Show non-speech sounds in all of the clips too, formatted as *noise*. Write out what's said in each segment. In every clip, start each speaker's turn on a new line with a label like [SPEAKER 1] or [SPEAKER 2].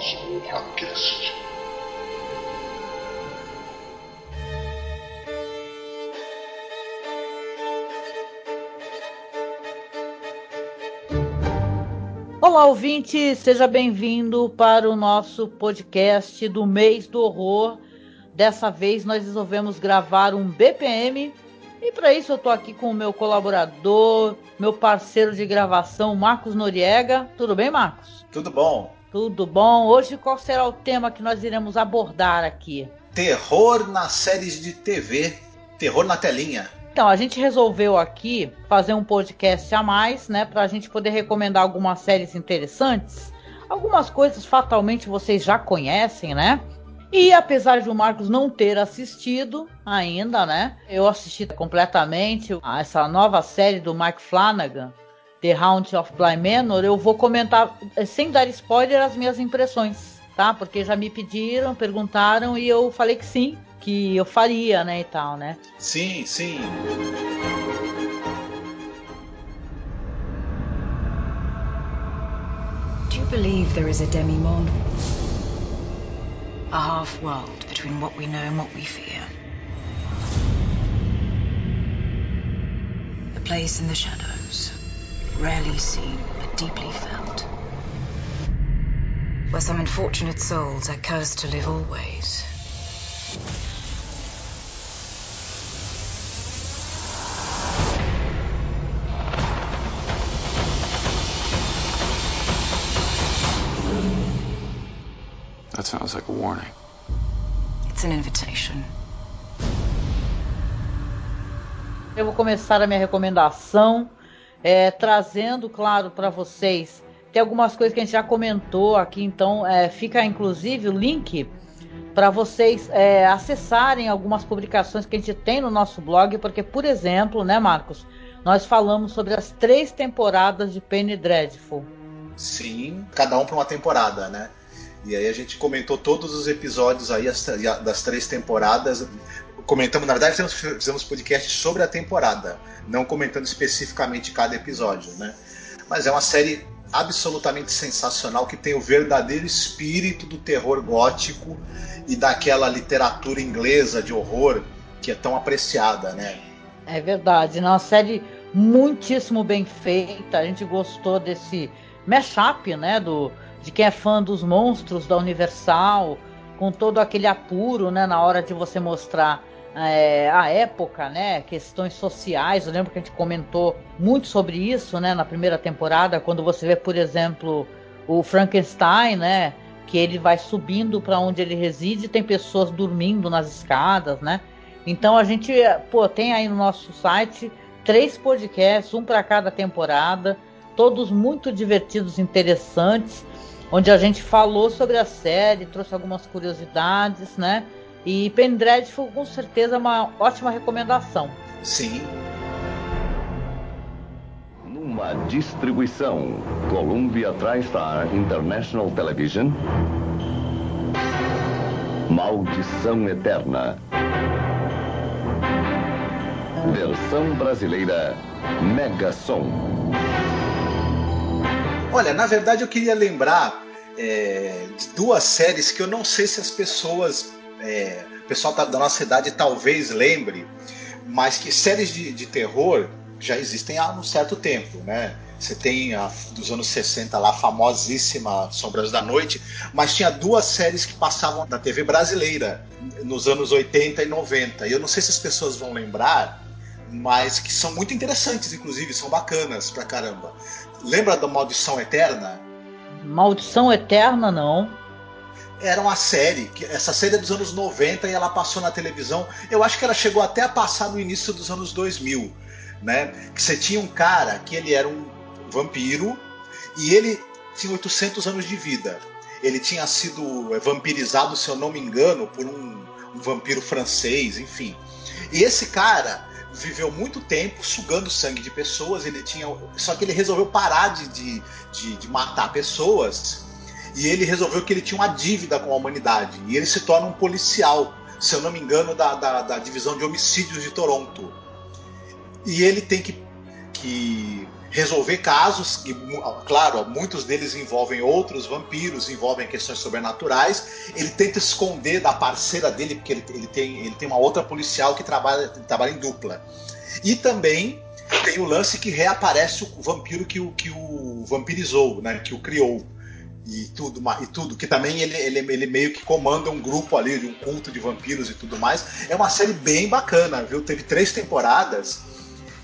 [SPEAKER 1] do Masmorra Cast.
[SPEAKER 2] Olá, ouvinte, seja bem-vindo para o nosso podcast do mês do horror. Dessa vez nós resolvemos gravar um BPM e para isso eu tô aqui com o meu colaborador, meu parceiro de gravação, Marcos Noriega. Tudo bem, Marcos?
[SPEAKER 3] Tudo bom.
[SPEAKER 2] Tudo bom. Hoje qual será o tema que nós iremos abordar aqui?
[SPEAKER 3] Terror nas séries de TV, terror na telinha.
[SPEAKER 2] Então, a gente resolveu aqui fazer um podcast a mais, né, para a gente poder recomendar algumas séries interessantes. Algumas coisas fatalmente vocês já conhecem, né? E apesar de o Marcos não ter assistido ainda, né? Eu assisti completamente a essa nova série do Mike Flanagan, The Hound of Bly Manor. Eu vou comentar, eh, sem dar spoiler, as minhas impressões, tá? Porque já me pediram, perguntaram e eu falei que sim, que eu faria, né, e tal, né?
[SPEAKER 3] Sim, sim.
[SPEAKER 4] Do you believe there is a demi-monde? A half world between what we know and what we fear. A place in the shadows, rarely seen but deeply felt. Where some unfortunate souls are cursed to live always.
[SPEAKER 5] That sounds like a warning.
[SPEAKER 4] It's an invitation.
[SPEAKER 2] Eu vou começar a minha recomendação é, trazendo, claro, para vocês. Tem algumas coisas que a gente já comentou aqui, então é, fica inclusive o link para vocês é, acessarem algumas publicações que a gente tem no nosso blog, porque, por exemplo, né, Marcos, nós falamos sobre as três temporadas de Penny Dreadful.
[SPEAKER 3] Sim, cada um para uma temporada, né? E aí a gente comentou todos os episódios aí as- das três temporadas. Comentamos, na verdade, fizemos, podcast sobre a temporada, não comentando especificamente cada episódio, né? Mas é uma série absolutamente sensacional que tem o verdadeiro espírito do terror gótico e daquela literatura inglesa de horror que é tão apreciada, né?
[SPEAKER 2] É verdade, é uma série muitíssimo bem feita. A gente gostou desse mashup, né, do de quem é fã dos monstros da Universal, com todo aquele apuro, né, na hora de você mostrar é, a época, né, questões sociais. Eu lembro que a gente comentou muito sobre isso, né, na primeira temporada, quando você vê, por exemplo, o Frankenstein, né, que ele vai subindo para onde ele reside, tem pessoas dormindo nas escadas, né? Então a gente, pô, tem aí no nosso site três podcasts, um para cada temporada, todos muito divertidos, interessantes, onde a gente falou sobre a série, trouxe algumas curiosidades, né? E Penny Dreadful com certeza é uma ótima recomendação.
[SPEAKER 3] Sim.
[SPEAKER 6] Numa distribuição Columbia TriStar International Television. Maldição Eterna. Versão brasileira Mega Som.
[SPEAKER 3] Olha, na verdade eu queria lembrar é, de duas séries que eu não sei se as pessoas, é, o pessoal da nossa idade talvez lembre, mas que séries de, de terror já existem há um certo tempo, né? Você tem a dos anos 60 lá, a famosíssima Sombras da Noite, mas tinha duas séries que passavam na TV brasileira nos anos 80 e 90. E eu não sei se as pessoas vão lembrar, mas que são muito interessantes, inclusive, são bacanas pra caramba. Lembra da Maldição Eterna?
[SPEAKER 2] Maldição Eterna, não.
[SPEAKER 3] Era uma série, que essa série é dos anos 90 e ela passou na televisão. Eu acho que ela chegou até a passar no início dos anos 2000, né? Que você tinha um cara que ele era um vampiro e ele tinha 800 anos de vida. Ele tinha sido vampirizado, se eu não me engano, por um, um vampiro francês, enfim. E esse cara viveu muito tempo sugando sangue de pessoas. Ele tinha, só que ele resolveu parar de, de, de, de matar pessoas e ele resolveu que ele tinha uma dívida com a humanidade. E ele se torna um policial, se eu não me engano, da, da, da divisão de homicídios de Toronto. e ele tem que, que resolver casos que, claro, muitos deles envolvem outros vampiros, envolvem questões sobrenaturais. Ele tenta esconder da parceira dele, porque ele, ele, tem, ele tem uma outra policial que trabalha, trabalha em dupla. E também tem o lance que reaparece o vampiro que o, que o vampirizou, né, que o criou. E tudo, e tudo, que também ele, ele, ele meio que comanda um grupo ali, de um culto de vampiros e tudo mais. É uma série bem bacana, viu? Teve três temporadas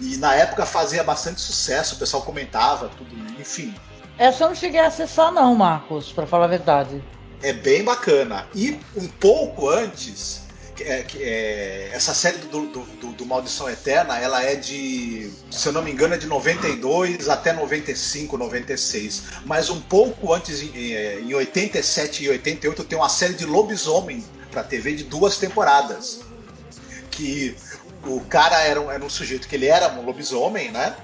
[SPEAKER 3] e na época fazia bastante sucesso, o pessoal comentava, tudo, enfim.
[SPEAKER 2] Essa eu não cheguei a acessar, não, Marcos, para falar a verdade.
[SPEAKER 3] É bem bacana. E um pouco antes, é, é, essa série do, do, do, do, Maldição Eterna, ela é de, se eu não me engano, é de 92 até 95, 96. Mas um pouco antes, em, em 87 e 88, tem uma série de lobisomem para TV de duas temporadas. Que o cara era um, era um sujeito que ele era um lobisomem, né?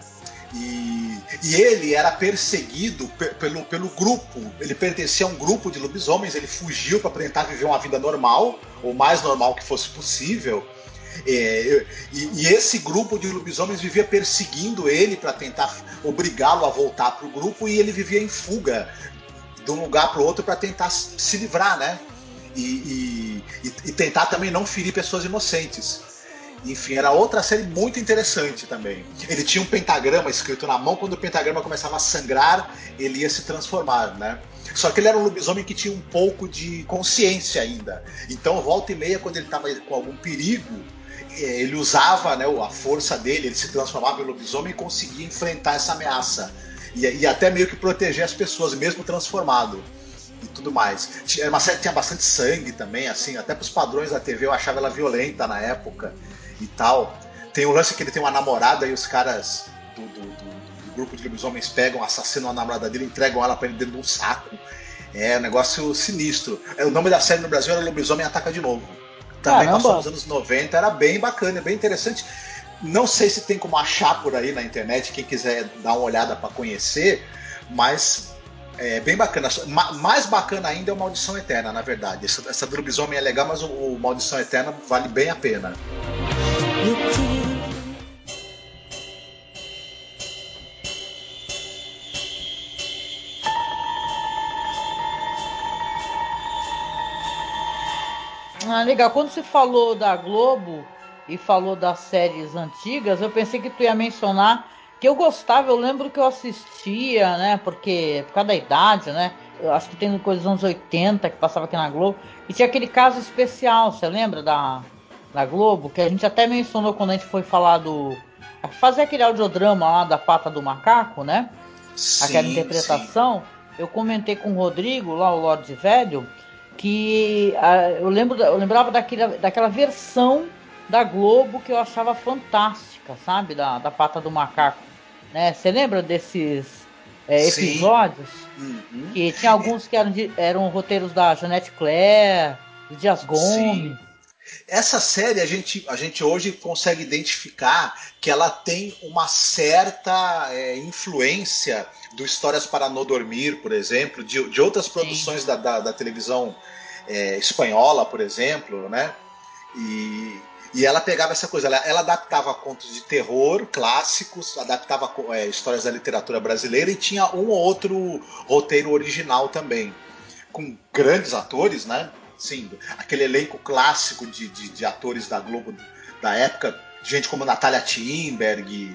[SPEAKER 3] E, e, ele era perseguido pelo, pelo grupo. Ele pertencia a um grupo de lobisomens. Ele fugiu para tentar viver uma vida normal, o mais normal que fosse possível. É, e, e, esse grupo de lobisomens vivia perseguindo ele para tentar obrigá-lo a voltar para o grupo. E ele vivia em fuga de um lugar para o outro para tentar se livrar, né? E, e, e tentar também não ferir pessoas inocentes. Enfim, era outra série muito interessante também. Ele tinha um pentagrama escrito na mão, quando o pentagrama começava a sangrar, ele ia se transformar, né? Só que ele era um lobisomem que tinha um pouco de consciência ainda. Então, volta e meia, quando ele estava com algum perigo, eh, ele usava né, a força dele, ele se transformava em lobisomem e conseguia enfrentar essa ameaça. E, e até meio que proteger as pessoas, mesmo transformado e tudo mais. Era uma série que tinha bastante sangue também, assim, até para os padrões da TV eu achava ela violenta na época e tal. Tem o lance que ele tem uma namorada e os caras do, do, do, do grupo de lobisomens pegam, assassinam a namorada dele, entregam ela para ele dentro de um saco. É um negócio sinistro. É, o nome da série no Brasil era Lobisomem Ataca de Novo. Também Caramba. passou nos anos 90, era bem bacana, bem interessante. Não sei se tem como achar por aí na internet, quem quiser dar uma olhada para conhecer, mas é bem bacana. Mais bacana ainda é o Maldição Eterna, na verdade. Essa, essa do lobisomem é legal, mas o, o Maldição Eterna vale bem a pena.
[SPEAKER 2] Ah, legal. Quando você falou da Globo e falou das séries antigas, eu pensei que tu ia mencionar que eu gostava, eu lembro que eu assistia, né? Porque por causa da idade, né? Eu acho que tem coisas dos anos 80 que passava aqui na Globo. E tinha aquele caso especial, você lembra da, da Globo? Que a gente até mencionou quando a gente foi falar do. Fazer aquele audiodrama lá da pata do macaco, né? Sim, Aquela interpretação. Sim. Eu comentei com o Rodrigo, lá o Lorde Velho, que uh, eu, lembro, eu lembrava daquela, daquela versão da Globo que eu achava fantástica, sabe? Da, da pata do macaco. Né? Você lembra desses é, episódios? Uhum. Que tinha alguns que eram, eram roteiros da Janete Claire, do Dias Gomes. Sim.
[SPEAKER 3] Essa série a gente, a gente hoje consegue identificar que ela tem uma certa é, influência do Histórias para Não Dormir, por exemplo, de, de outras produções da, da, da, televisão é, espanhola, por exemplo, né? E, e ela pegava essa coisa, ela, ela adaptava contos de terror clássicos, adaptava é, histórias da literatura brasileira e tinha um ou outro roteiro original também. Com grandes atores, né? Sim, aquele elenco clássico de, de, de atores da Globo da época, gente como Natália Timberg,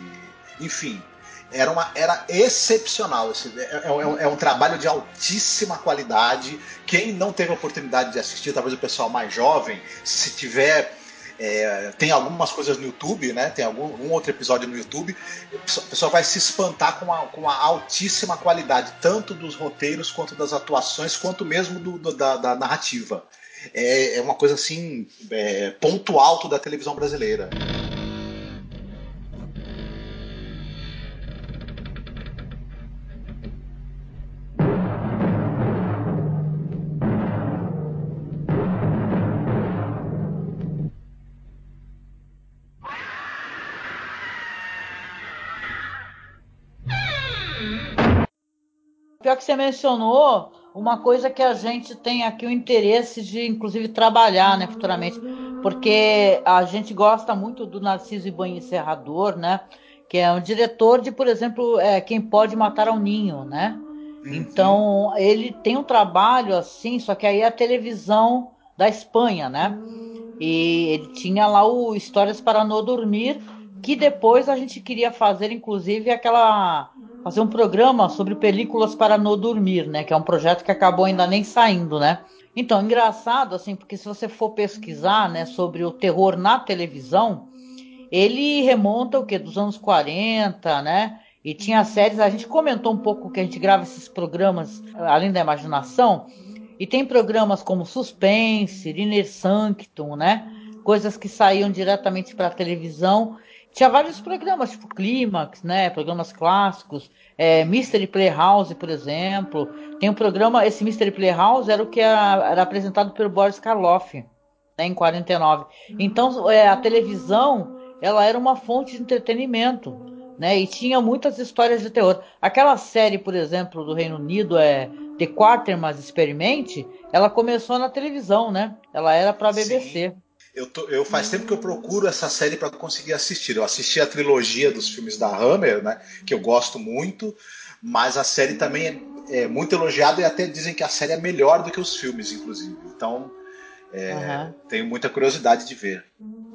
[SPEAKER 3] enfim, era, uma, era excepcional. É, é, é, é, um trabalho de altíssima qualidade. Quem não teve a oportunidade de assistir, talvez o pessoal mais jovem, se tiver é, tem algumas coisas no YouTube, né? Tem algum um outro episódio no YouTube. O pessoal vai se espantar com a, com a altíssima qualidade, tanto dos roteiros, quanto das atuações, quanto mesmo do, do, da, da, narrativa. É, é, uma coisa assim, é, ponto alto da televisão brasileira.
[SPEAKER 2] Que você mencionou uma coisa que a gente tem aqui o interesse de, inclusive, trabalhar, né, futuramente. Por porque a gente gosta muito do Narciso Ibanha Serrador, né? Que é um diretor de, por exemplo, é, Quem Pode Matar ao Ninho, né? Então, ele tem um trabalho assim, só que aí é a televisão da Espanha, né? E ele tinha lá o Histórias para Não Dormir, que depois a gente queria fazer, inclusive, aquela. Fazer um programa sobre películas para não dormir, né? Que é um projeto que acabou ainda nem saindo, né? Então, engraçado, assim, porque se você for pesquisar, né, sobre o terror na televisão, ele remonta o que? Dos anos 40, né? E tinha séries, a gente comentou um pouco que a gente grava esses programas além da imaginação, e tem programas como Suspense, Inner Sanctum, né? Coisas que saíam diretamente para a televisão. Tinha vários programas, tipo Clímax, né? Programas clássicos. É, Mystery Playhouse, por exemplo. Tem um programa, esse Mystery Playhouse era o que era, era apresentado pelo Boris Karloff, né, em 49. Então, é, a televisão, ela era uma fonte de entretenimento, né? E tinha muitas histórias de terror. Aquela série, por exemplo, do Reino Unido, é The Quatermass Experiment, ela começou na televisão, né? Ela era para a BBC.
[SPEAKER 3] Eu, tô, eu, faz tempo que eu procuro essa série para conseguir assistir. Eu assisti a trilogia dos filmes da Hammer, né? Que eu gosto muito, mas a série também é, é muito elogiada e até dizem que a série é melhor do que os filmes, inclusive. Então é, uhum. tenho muita curiosidade de ver.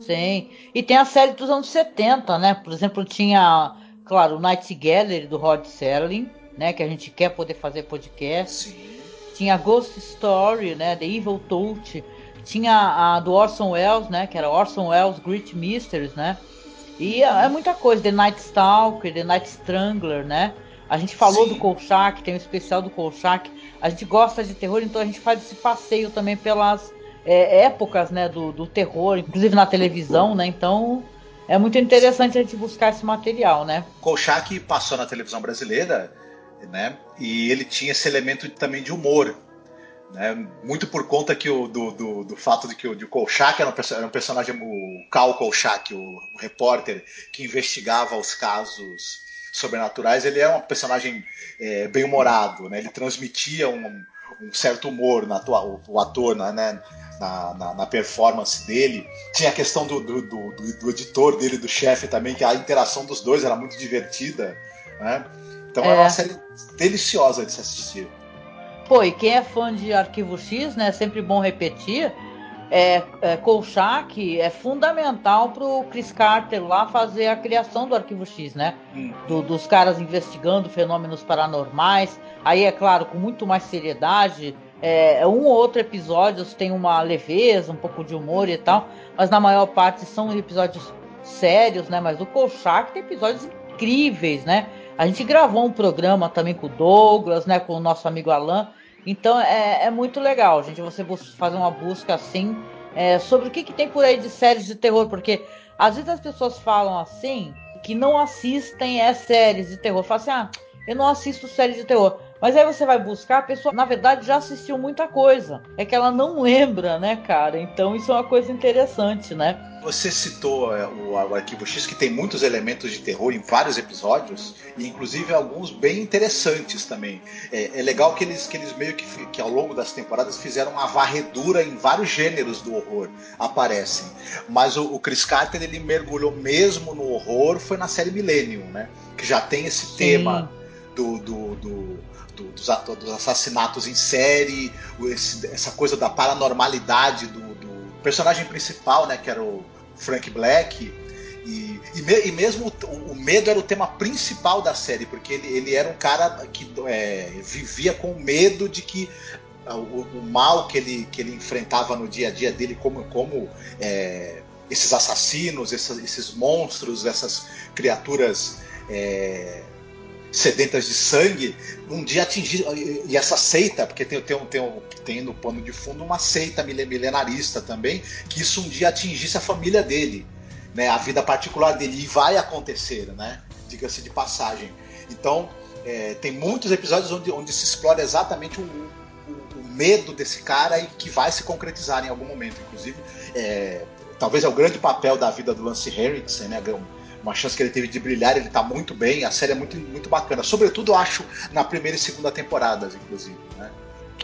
[SPEAKER 2] Sim. E tem a série dos anos 70, né? Por exemplo, tinha, claro, o Night Gallery do Rod Serling né? Que a gente quer poder fazer podcast. Sim. Tinha Ghost Story, né? The Evil Touch. Tinha a do Orson Welles, né? Que era Orson Welles Great Mysteries, né? E é, é muita coisa. The Night Stalker, The Night Strangler, né? A gente falou Sim. do Kolchak, tem um especial do Kolchak. A gente gosta de terror, então a gente faz esse passeio também pelas é, épocas, né, do, do terror, inclusive na televisão, né? Então é muito interessante a gente buscar esse material, né?
[SPEAKER 3] Kolchak passou na televisão brasileira né? E ele tinha esse elemento também de humor, né? Muito por conta que o, do, do, do fato de que o de Kolchak era um, era um personagem, o Cal Kolchak, o, o, repórter que investigava os casos sobrenaturais, ele era um personagem é, bem humorado, né? Ele transmitia um, um certo humor na tua, o, o ator, né? Na, na, na, performance dele. Tinha a questão do, do, do, do editor dele, do chefe também, que a interação dos dois era muito divertida. Né? Então é. é uma série deliciosa de se assistir.
[SPEAKER 2] Pô, e quem é fã de Arquivo X, né? É sempre bom repetir. É, é, Kolchak é fundamental pro Chris Carter lá fazer a criação do Arquivo X, né? Hum. Do, dos caras investigando fenômenos paranormais. Aí, é claro, com muito mais seriedade. É, um ou outro episódio tem uma leveza, um pouco de humor e tal, mas na maior parte são episódios sérios, né? Mas o Kolchak tem episódios incríveis, né? A gente gravou um programa também com o Douglas, né, com o nosso amigo Alan. Então é, é muito legal, gente, você fazer uma busca assim é, sobre o que, que tem por aí de séries de terror, porque às vezes as pessoas falam assim que não assistem é, séries de terror. Falam assim, ah, eu não assisto séries de terror. Mas aí você vai buscar, a pessoa, na verdade, já assistiu muita coisa. É que ela não lembra, né, cara? Então isso é uma coisa interessante, né?
[SPEAKER 3] Você citou é, o, o, Arquivo X, que tem muitos elementos de terror em vários episódios, e inclusive alguns bem interessantes também. É, é legal que eles, que eles meio que, que ao longo das temporadas fizeram uma varredura em vários gêneros do horror aparecem. Mas o, o Chris Carter ele mergulhou mesmo no horror, foi na série Millennium, né? Que já tem esse Sim. tema do, do, do do, dos, dos, assassinatos em série, esse, essa coisa da paranormalidade do, do, personagem principal, né, que era o Frank Black. E, e, me, e mesmo o, o, medo era o tema principal da série, porque ele, ele era um cara que é, vivia com medo de que o, o, mal que ele, que ele enfrentava no dia a dia dele, como, como é, esses assassinos, esses, esses monstros, essas criaturas é, sedentas de sangue, um dia atingir. E essa seita, porque tem, tem, tem, tem no pano de fundo uma seita milenarista também, que isso um dia atingisse a família dele, né, a vida particular dele. E vai acontecer, né? Diga-se de passagem. Então, é, tem muitos episódios onde, onde se explora exatamente o, o, o, medo desse cara e que vai se concretizar em algum momento. Inclusive, é, talvez é o grande papel da vida do Lance Henriksen, né? Uma chance que ele teve de brilhar, ele tá muito bem, a série é muito, muito bacana. Sobretudo, acho, na primeira e segunda temporadas, inclusive, né?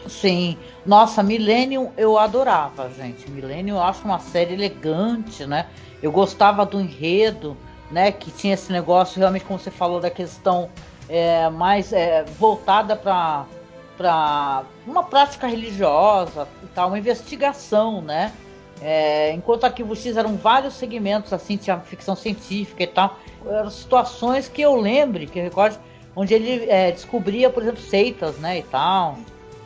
[SPEAKER 2] Sim. Nossa, Millennium eu adorava, gente. Millennium eu acho uma série elegante, né? Eu gostava do enredo, né? Que tinha esse negócio, realmente, como você falou, da questão é, mais é, voltada para para uma prática religiosa e tal, uma investigação, né? É, enquanto Arquivo X eram vários segmentos, assim, tinha ficção científica e tal, eram situações que eu lembre, que eu recorde, onde ele é, descobria, por exemplo, seitas, né, e tal.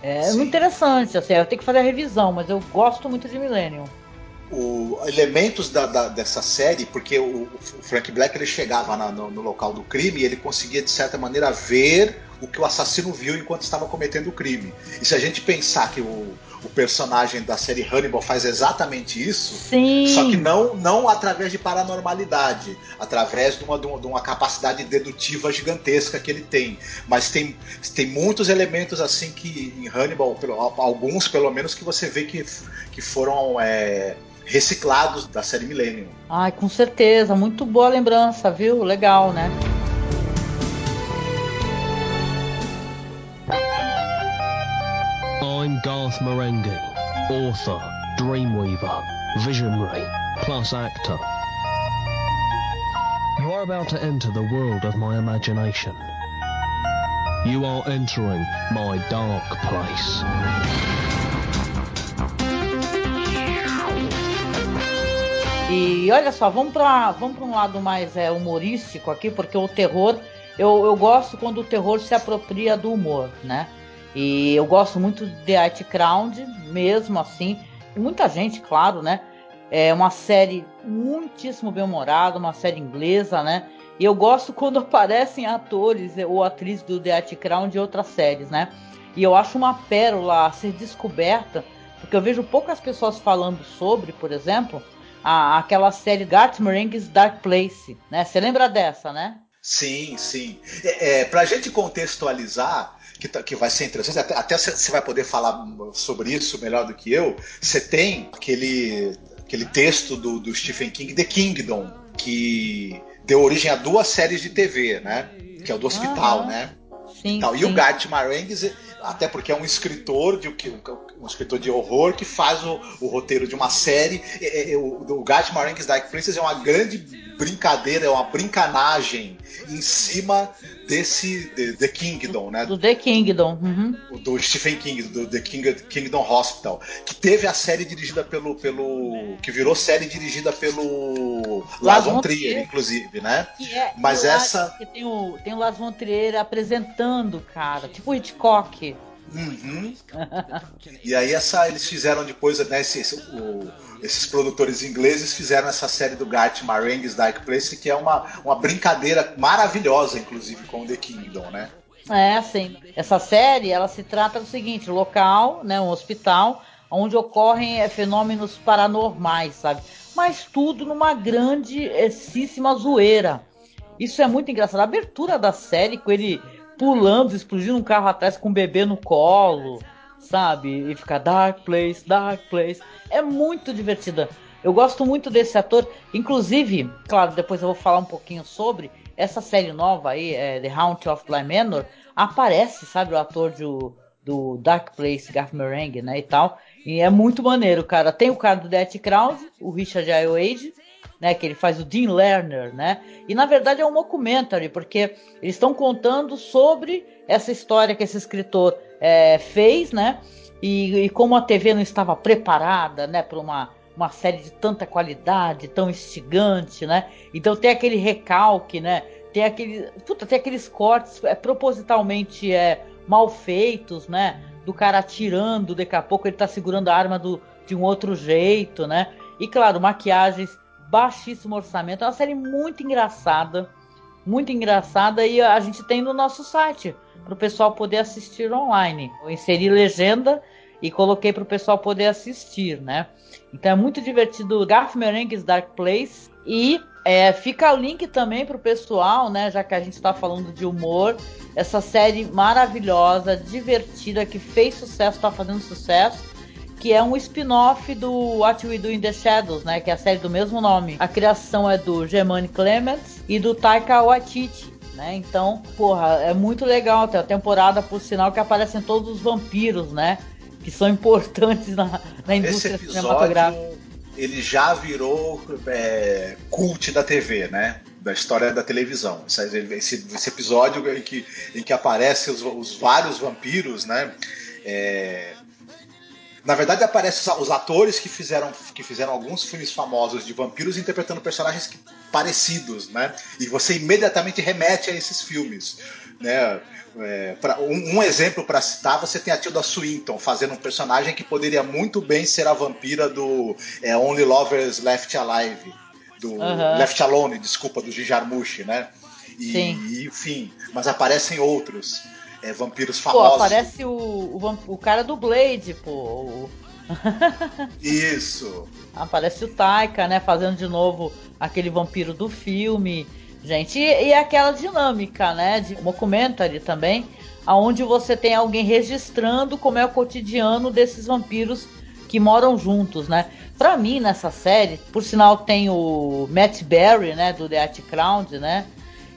[SPEAKER 2] É muito interessante, assim, eu tenho que fazer a revisão, mas eu gosto muito de Millennium.
[SPEAKER 3] O, elementos da, da, dessa série, porque o, o, Frank Black ele chegava na, no, no, local do crime e ele conseguia, de certa maneira, ver o que o assassino viu enquanto estava cometendo o crime. E se a gente pensar que o, o personagem da série Hannibal faz exatamente isso,
[SPEAKER 2] Sim.
[SPEAKER 3] só que não, não através de paranormalidade, através de uma, de uma capacidade dedutiva gigantesca que ele tem. Mas tem, tem muitos elementos assim que em Hannibal, alguns pelo menos, que você vê que, que foram. É, reciclados da série Millennium.
[SPEAKER 2] Ai, com certeza, muito boa lembrança, viu? Legal, né?
[SPEAKER 7] Garth Marenghi, author, dreamweaver, visionary, plus actor. You are about to enter the world of my imagination. You are entering my dark place.
[SPEAKER 2] E olha só, vamos para vamos um lado mais é, humorístico aqui, porque o terror, eu, eu gosto quando o terror se apropria do humor, né? E eu gosto muito de The It Crowd, mesmo assim. Muita gente, claro, né? É uma série muitíssimo bem-humorada, uma série inglesa, né? E eu gosto *laughs* quando aparecem atores ou atrizes do The It Crown de outras séries, né? E eu acho uma pérola a ser descoberta, porque eu vejo poucas pessoas falando sobre, por exemplo, a, aquela série Garth Marenghi's Dark Place, né? Você lembra dessa, né?
[SPEAKER 3] Sim, sim. É, é, Para a gente contextualizar, que, tá, que vai ser interessante, até, até você vai poder falar sobre isso melhor do que eu. Você tem aquele, aquele texto do, do Stephen King, The Kingdom, que deu origem a duas séries de TV, né? Que é o do hospital, uhum. né?
[SPEAKER 2] Sim,
[SPEAKER 3] e, e o Garth Marenghi, até porque é um escritor de um, escritor de horror que faz o, o roteiro de uma série. É, é, o, o Garth Marenghi's Dark Princess é uma grande brincadeira, é uma brincanagem em cima desse de, The Kingdom, né?
[SPEAKER 2] Do The Kingdom. Uhum.
[SPEAKER 3] Do Stephen King, do The King, Kingdom Hospital. Que teve a série dirigida pelo. pelo que virou série dirigida pelo Lars von Trier, inclusive, né?
[SPEAKER 2] É, Mas essa. Que tem o, tem o Lars von Trier apresentando, cara. Tipo Hitchcock.
[SPEAKER 3] Uhum. e aí essa, eles fizeram depois, né, esse, esse, o, esses produtores ingleses fizeram essa série do Garth Marenghi's Dark Place, que é uma, uma brincadeira maravilhosa, inclusive, com o The Kingdom, né?
[SPEAKER 2] É, sim. Essa série, ela se trata do seguinte, local, né, um hospital, onde ocorrem é, fenômenos paranormais, sabe? Mas tudo numa grandíssima zoeira. Isso é muito engraçado. A abertura da série, com ele pulando, explodindo um carro atrás com um bebê no colo, sabe? E fica Dark Place, Dark Place. É muito divertida. Eu gosto muito desse ator. Inclusive, claro, depois eu vou falar um pouquinho sobre essa série nova aí, é The Haunt of Bly Manor. Aparece, sabe, o ator do, do Dark Place, Garth Marenghi, né, e tal. E é muito maneiro, cara. Tem o cara do Death Crowd, o Richard Ayoade, né, que ele faz o Dean Lerner, né? E na verdade é um documentary, porque eles estão contando sobre essa história que esse escritor é, fez, né? E, e, como a TV não estava preparada, né, para uma, uma série de tanta qualidade, tão instigante, né? Então tem aquele recalque, né? Tem aquele, puta, tem aqueles cortes é, propositalmente é, mal feitos, né? Do cara atirando, daqui a pouco ele tá segurando a arma do, de um outro jeito, né? E claro, maquiagens baixíssimo orçamento. É uma série muito engraçada. Muito engraçada e a gente tem no nosso site para o pessoal poder assistir online. Eu inseri legenda e coloquei para o pessoal poder assistir, né? Então é muito divertido. Garth Marenghi's Dark Place e é, fica o link também para o pessoal, né? Já que a gente está falando de humor, essa série maravilhosa, divertida que fez sucesso, está fazendo sucesso que é um spin-off do What We Do in the Shadows, né? Que é a série do mesmo nome. A criação é do Germani Clements e do Taika Waititi. né? Então, porra, é muito legal. Tem a temporada, por sinal, que aparecem todos os vampiros, né? Que são *laughs* importantes na, na indústria
[SPEAKER 3] Esse episódio,
[SPEAKER 2] cinematográfica.
[SPEAKER 3] ele já virou é, cult da TV, né? Da história da televisão. Esse, esse- esse episódio em que, em que aparecem os, os vários vampiros, né? É, na verdade, aparecem os atores que fizeram, que fizeram alguns filmes famosos de vampiros interpretando personagens que- parecidos, né? E você imediatamente remete a esses filmes, né? É, pra- um, um exemplo para citar, você tem a Tilda Swinton fazendo um personagem que poderia muito bem ser a vampira do é, Only Lovers Left Alive, do. Left Alone, desculpa, do Jim Jarmusch, né? E,
[SPEAKER 2] Sim.
[SPEAKER 3] enfim, mas aparecem outros é, vampiros
[SPEAKER 2] Pô,
[SPEAKER 3] famosos.
[SPEAKER 2] aparece o, o, o cara do Blade, pô. o- *laughs*
[SPEAKER 3] Isso.
[SPEAKER 2] Aparece o Taika, né? Fazendo de novo aquele vampiro do filme. Gente, e, e aquela dinâmica, né? De documentary também, aonde você tem alguém registrando como é o cotidiano desses vampiros que moram juntos, né? Pra mim, nessa série, por sinal, tem o Matt Berry, né? Do The At Crowd, né?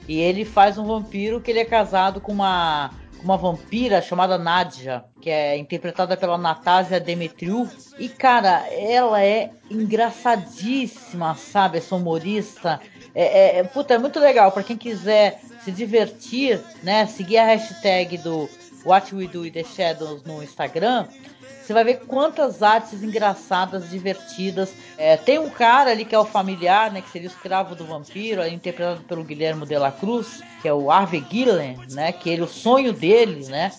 [SPEAKER 2] E ele faz um vampiro que ele é casado com uma, uma vampira chamada Nadia, que é interpretada pela Natásia Demetriou. E, cara, ela é engraçadíssima, sabe? Essa humorista. É, é, puta, é muito legal. Pra quem quiser se divertir, né? Seguir a hashtag do What We Do in the Shadows no Instagram. Você vai ver quantas artes engraçadas, divertidas. É, tem um cara ali que é o familiar, né? Que seria o escravo do vampiro, interpretado pelo Guilherme de la Cruz, que é o Harvey Gillen, né? Que ele, o sonho dele, né?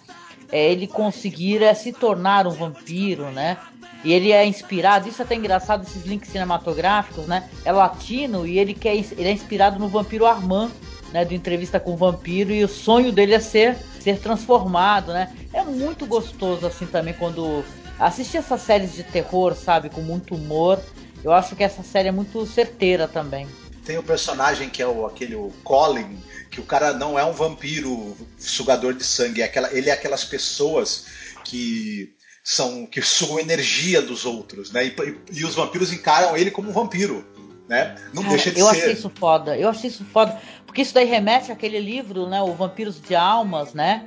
[SPEAKER 2] É ele conseguir é, se tornar um vampiro, né? E ele é inspirado, isso é até engraçado, esses links cinematográficos, né? É latino e ele, quer, ele é inspirado no vampiro Armand, né, do entrevista com o vampiro e o sonho dele é ser ser transformado, né? É muito gostoso assim também quando assistir essas séries de terror, sabe, com muito humor. Eu acho que essa série é muito certeira também.
[SPEAKER 3] Tem o personagem que é o, aquele o Colin, que o cara não é um vampiro sugador de sangue, é aquela, ele é aquelas pessoas que são que sugam energia dos outros, né? E, e- e os vampiros encaram ele como um vampiro, né? Não
[SPEAKER 2] Cara,
[SPEAKER 3] deixa de
[SPEAKER 2] eu
[SPEAKER 3] ser.
[SPEAKER 2] achei isso foda, eu achei isso foda, porque isso daí remete àquele livro, né, o Vampiros de Almas, né,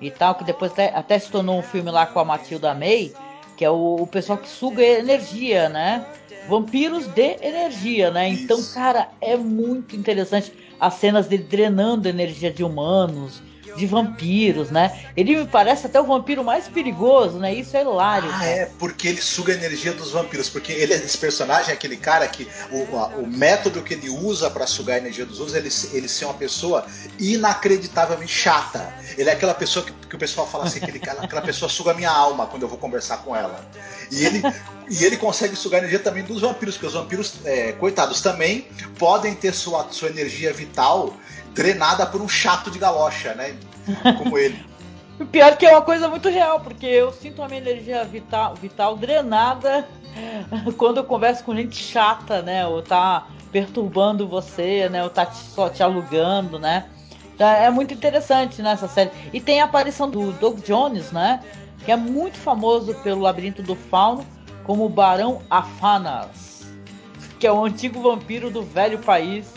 [SPEAKER 2] e tal, que depois até, até se tornou um filme lá com a Matilda May, que é o, o pessoal que suga energia, né, vampiros de energia, né, então,
[SPEAKER 3] Isso.
[SPEAKER 2] cara, é muito interessante as cenas dele drenando energia de humanos, de vampiros, né, ele me parece até o vampiro mais perigoso, né, isso é hilário.
[SPEAKER 3] Ah, é, porque ele suga a energia dos vampiros. Porque ele, esse personagem aquele cara que o, o método que ele usa pra sugar a energia dos outros, ele, ele ser uma pessoa inacreditavelmente chata. Ele é aquela pessoa que, que o pessoal fala assim, aquele, aquela pessoa suga a minha alma quando eu vou conversar com ela. E ele, e ele consegue sugar a energia também dos vampiros, porque os vampiros, é, coitados, também podem ter sua, sua energia vital drenada por um chato de galocha, né? Como ele.
[SPEAKER 2] O *laughs* pior que é uma coisa muito real, porque eu sinto a minha energia vital, vital drenada *laughs* quando eu converso com gente chata, né? Ou tá perturbando você, né? Ou tá te- só te alugando, né? Então, É muito interessante nessa série. E tem a aparição do Doug Jones, né? Que é muito famoso pelo Labirinto do Fauno como o Barão Afanas, que é o antigo vampiro do velho país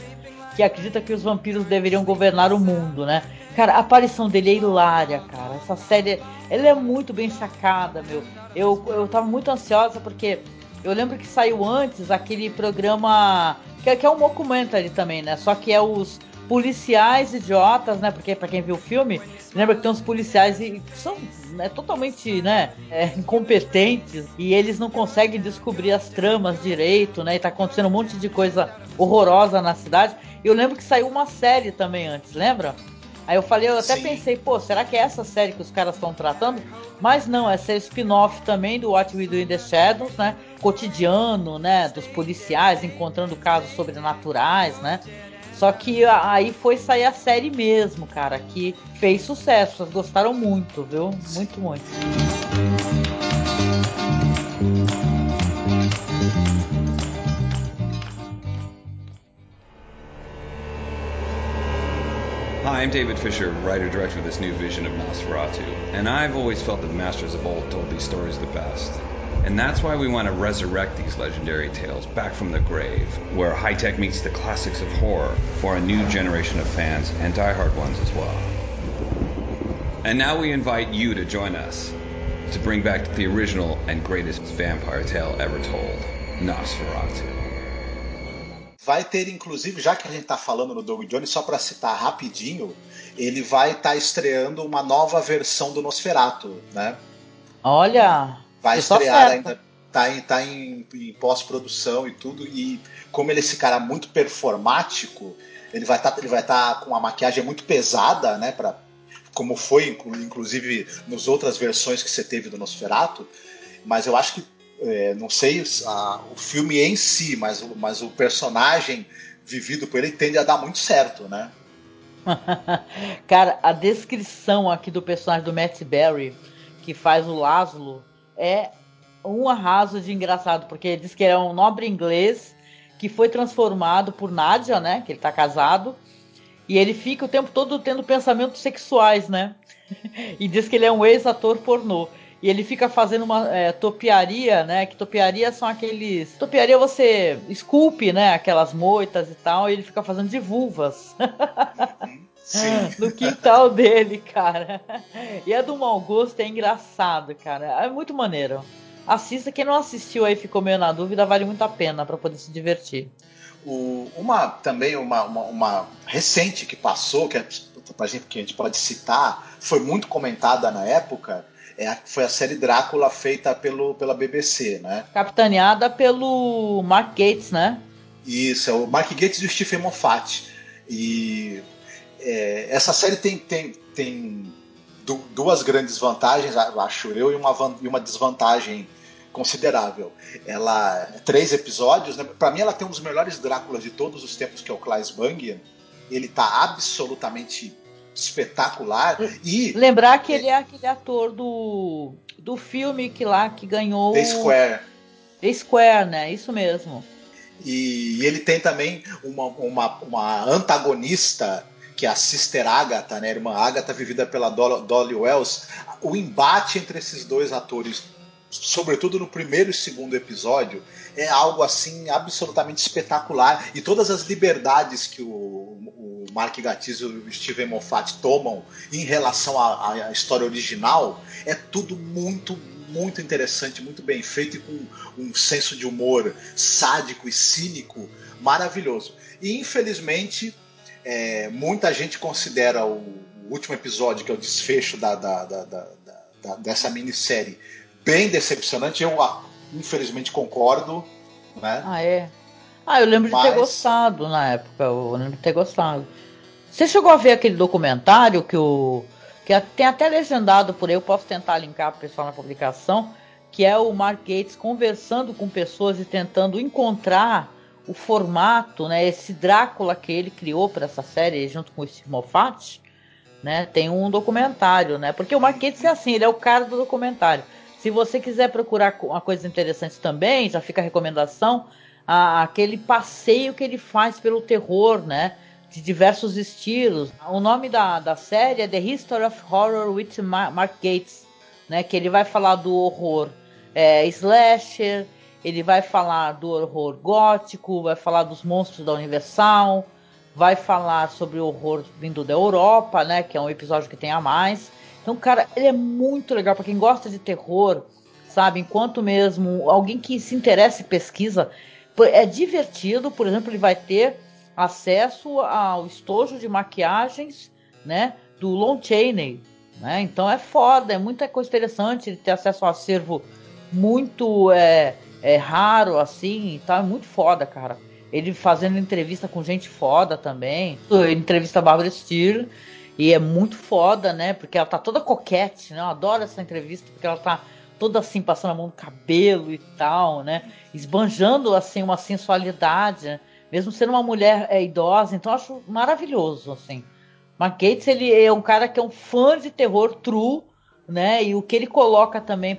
[SPEAKER 2] que acredita que os vampiros deveriam governar o mundo, né? Cara, a aparição dele é hilária, cara. Essa série, ela é muito bem sacada, meu. Eu, eu tava muito ansiosa porque eu lembro que saiu antes aquele programa que, é- que é um documentary também, né? Só que é os policiais idiotas, né? Porque pra quem viu o filme, lembra que tem uns policiais e que são né, totalmente, né, é, incompetentes e eles não conseguem descobrir as tramas direito, né? E tá acontecendo um monte de coisa horrorosa na cidade. Eu lembro que saiu uma série também antes, lembra? Aí eu falei, eu até
[SPEAKER 3] Sim.
[SPEAKER 2] pensei, pô, será que é essa série que os caras estão tratando? Mas não, essa é spin-off também do What We Do in the Shadows, né? Cotidiano, né? Dos policiais encontrando casos sobrenaturais, né? Só que aí foi sair a série mesmo, cara, que fez sucesso. Vocês gostaram muito, viu? Muito, muito.
[SPEAKER 8] Hi, I'm David Fisher, writer director of this new vision of Nosferatu, and I've always felt that the masters of old told these stories the best. And that's why we want to resurrect these legendary tales back from the grave, where high tech meets the classics of horror for a new generation of fans and diehard ones as well. And now we invite you to join us to bring back the original and greatest vampire tale ever told, Nosferatu.
[SPEAKER 3] Vai ter, inclusive, já que a gente está falando no Doug Jones, só para citar rapidinho, ele vai estar tá estreando uma nova versão do Nosferatu, né?
[SPEAKER 2] Olha!
[SPEAKER 3] Vai estrear ainda. Tá em, tá em, em pós-produção e tudo. E como ele é esse cara muito performático, ele vai tá, estar tá com uma maquiagem muito pesada, né? Pra, como foi, inclusive, nas outras versões que você teve do Nosferatu. Mas eu acho que é, não sei a, o filme em si, mas, mas o personagem vivido por ele tende a dar muito certo, né? *laughs*
[SPEAKER 2] Cara, a descrição aqui do personagem do Matt Berry, que faz o Laszlo, é um arraso de engraçado, porque ele diz que é um nobre inglês que foi transformado por Nadia, né? Que ele tá casado. E ele fica o tempo todo tendo pensamentos sexuais, né? *laughs* e diz que ele é um ex-ator pornô e ele fica fazendo uma é, topiaria, né? Que topiaria são aqueles. Topiaria você esculpe, né? Aquelas moitas e tal, e ele fica fazendo de vulvas. *laughs* *laughs* no quintal dele, cara. E é do mau gosto, é engraçado, cara. É muito maneiro. Assista, quem não assistiu aí ficou meio na dúvida, vale muito a pena para poder se divertir.
[SPEAKER 3] O, uma também uma, uma, uma, recente que passou, que, é, pra gente, que a gente pode citar, foi muito comentada na época, é, foi a série Drácula feita pelo, pela BBC, né?
[SPEAKER 2] Capitaneada pelo Mark Gates, né?
[SPEAKER 3] Isso, é o Mark Gates e o Stephen Moffat. E é, essa série tem, tem, tem du duas grandes vantagens, acho eu, e uma, e uma desvantagem considerável. Ela é três episódios, né? Para mim ela tem um dos melhores Dráculas de todos os tempos, que é o Klaus Bang. Ele tá absolutamente espetacular. E
[SPEAKER 2] lembrar que ele é aquele ator do do filme que lá que ganhou
[SPEAKER 3] The Square.
[SPEAKER 2] The Square, né? Isso mesmo.
[SPEAKER 3] E ele tem também uma, uma, uma antagonista que é a Sister Agatha, né, a irmã Agatha, vivida pela Dolly Wells. O embate entre esses dois atores, sobretudo no primeiro e segundo episódio, é algo assim absolutamente espetacular. E todas as liberdades que o, Mark Gatiss e o Steven Moffat tomam em relação à, à história original é tudo muito, muito interessante, muito bem feito e com um senso de humor sádico e cínico maravilhoso. E infelizmente, é, muita gente considera o, o, último episódio, que é o desfecho da, da, da, da dessa minissérie, bem decepcionante. Eu, infelizmente, concordo. Né?
[SPEAKER 2] Ah, é? Ah, eu lembro Mas... de ter gostado na época. Eu lembro de ter gostado. Você chegou a ver aquele documentário que o. que tem até legendado por aí, eu posso tentar linkar para o pessoal na publicação, que é o Mark Gates conversando com pessoas e tentando encontrar o formato, né, esse Drácula que ele criou para essa série junto com o Steve Moffat, né, tem um documentário, né, porque o Gates é assim, ele é o cara do documentário. Se você quiser procurar uma coisa interessante também, já fica a recomendação, a, aquele passeio que ele faz pelo terror, né, de diversos estilos. O nome da, da série é The History of Horror with Mark Gates, né? Que ele vai falar do horror é, slasher, ele vai falar do horror gótico, vai falar dos monstros da Universal, vai falar sobre o horror vindo da Europa, né? Que é um episódio que tem a mais. Então, cara, ele é muito legal para quem gosta de terror, sabe? Enquanto mesmo alguém que se interessa e pesquisa, é divertido. Por exemplo, ele vai ter acesso ao estojo de maquiagens, né, do Lon Chaney, né? Então é foda, é muita coisa interessante ele ter acesso a um acervo muito é, é, raro assim, tá? É muito foda, cara. Ele fazendo entrevista com gente foda também. Entrevista a Barbara Steele. E é muito foda, né? Porque ela tá toda coquete, né? Eu adoro essa entrevista, porque ela tá toda assim, passando a mão no cabelo e tal, né? Esbanjando, assim, uma sensualidade, né? mesmo sendo uma mulher é, idosa, então eu acho maravilhoso, assim. Mark Gates, ele é um cara que é um fã de terror true, né? E o que ele coloca também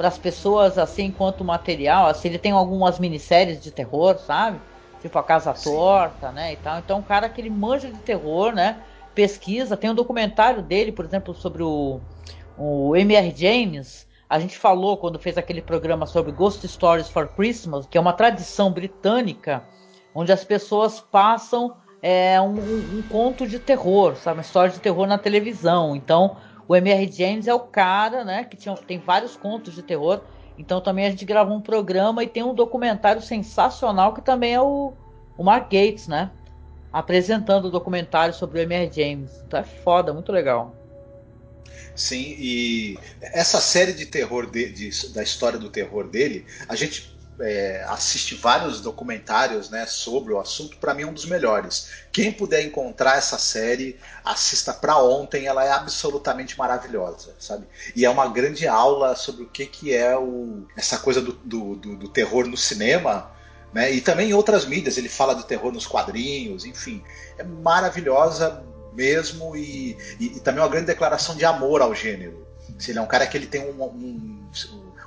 [SPEAKER 2] para as pessoas, assim, enquanto material, assim, ele tem algumas minisséries de terror, sabe? Tipo A Casa Sim. Torta, né, e tal. Então, um cara que ele manja de terror, né? Pesquisa, tem um documentário dele, por exemplo, sobre o, o M.R. James, A gente falou quando fez aquele programa sobre Ghost Stories for Christmas, que é uma tradição britânica, onde as pessoas passam é, um, um, um, conto de terror, sabe? Uma história de terror na televisão. Então, o M.R. James é o cara, né? Que tinha, tem vários contos de terror. Então, também a gente gravou um programa e tem um documentário sensacional que também é o, o Mark Gates, né? Apresentando o documentário sobre o M.R. James. Então é foda, muito legal.
[SPEAKER 3] Sim, e essa série de terror de, de, da história do terror dele, a gente é, vários documentários né, sobre o assunto, para mim é um dos melhores. Quem puder encontrar essa série, assista para ontem, ela é absolutamente maravilhosa, sabe? E é uma grande aula sobre o que, que é o, essa coisa do, do, do, do terror no cinema. Né? E também em outras mídias, ele fala de terror nos quadrinhos, enfim. É maravilhosa, mesmo e, e, e, também uma grande declaração de amor ao gênero. Se ele é um cara que ele tem um, um,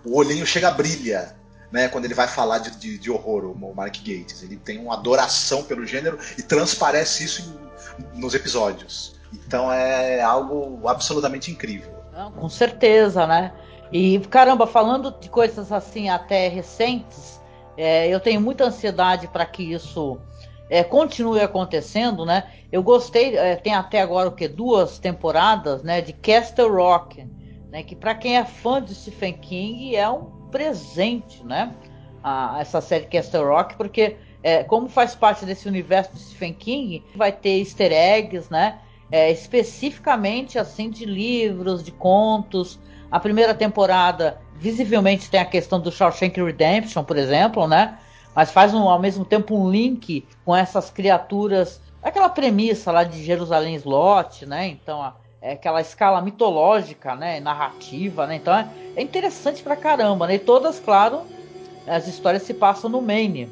[SPEAKER 3] o olhinho chega a brilha, né, quando ele vai falar de, de, de, horror, o Mark Gates. Ele tem uma adoração pelo gênero e transparece isso em, nos episódios. Então é algo absolutamente incrível.
[SPEAKER 2] Não, com certeza, né? E caramba, falando de coisas assim até recentes, é, eu tenho muita ansiedade para que isso é, continue acontecendo, né? Eu gostei, é, tem até agora o que duas temporadas, né, de Castle Rock, né? Que para quem é fã de Stephen King é um presente, né? A, essa série Castle Rock, porque é, como faz parte desse universo de Stephen King, vai ter Easter eggs, né? É, especificamente assim de livros, de contos. A primeira temporada visivelmente tem a questão do Shawshank Redemption, por exemplo, né? mas faz um, ao mesmo tempo um link com essas criaturas, aquela premissa lá de Jerusalém Slot, né? Então, a, é aquela escala mitológica, né? Narrativa, né? Então é, é, interessante pra caramba, né? E todas, claro, as histórias se passam no Maine,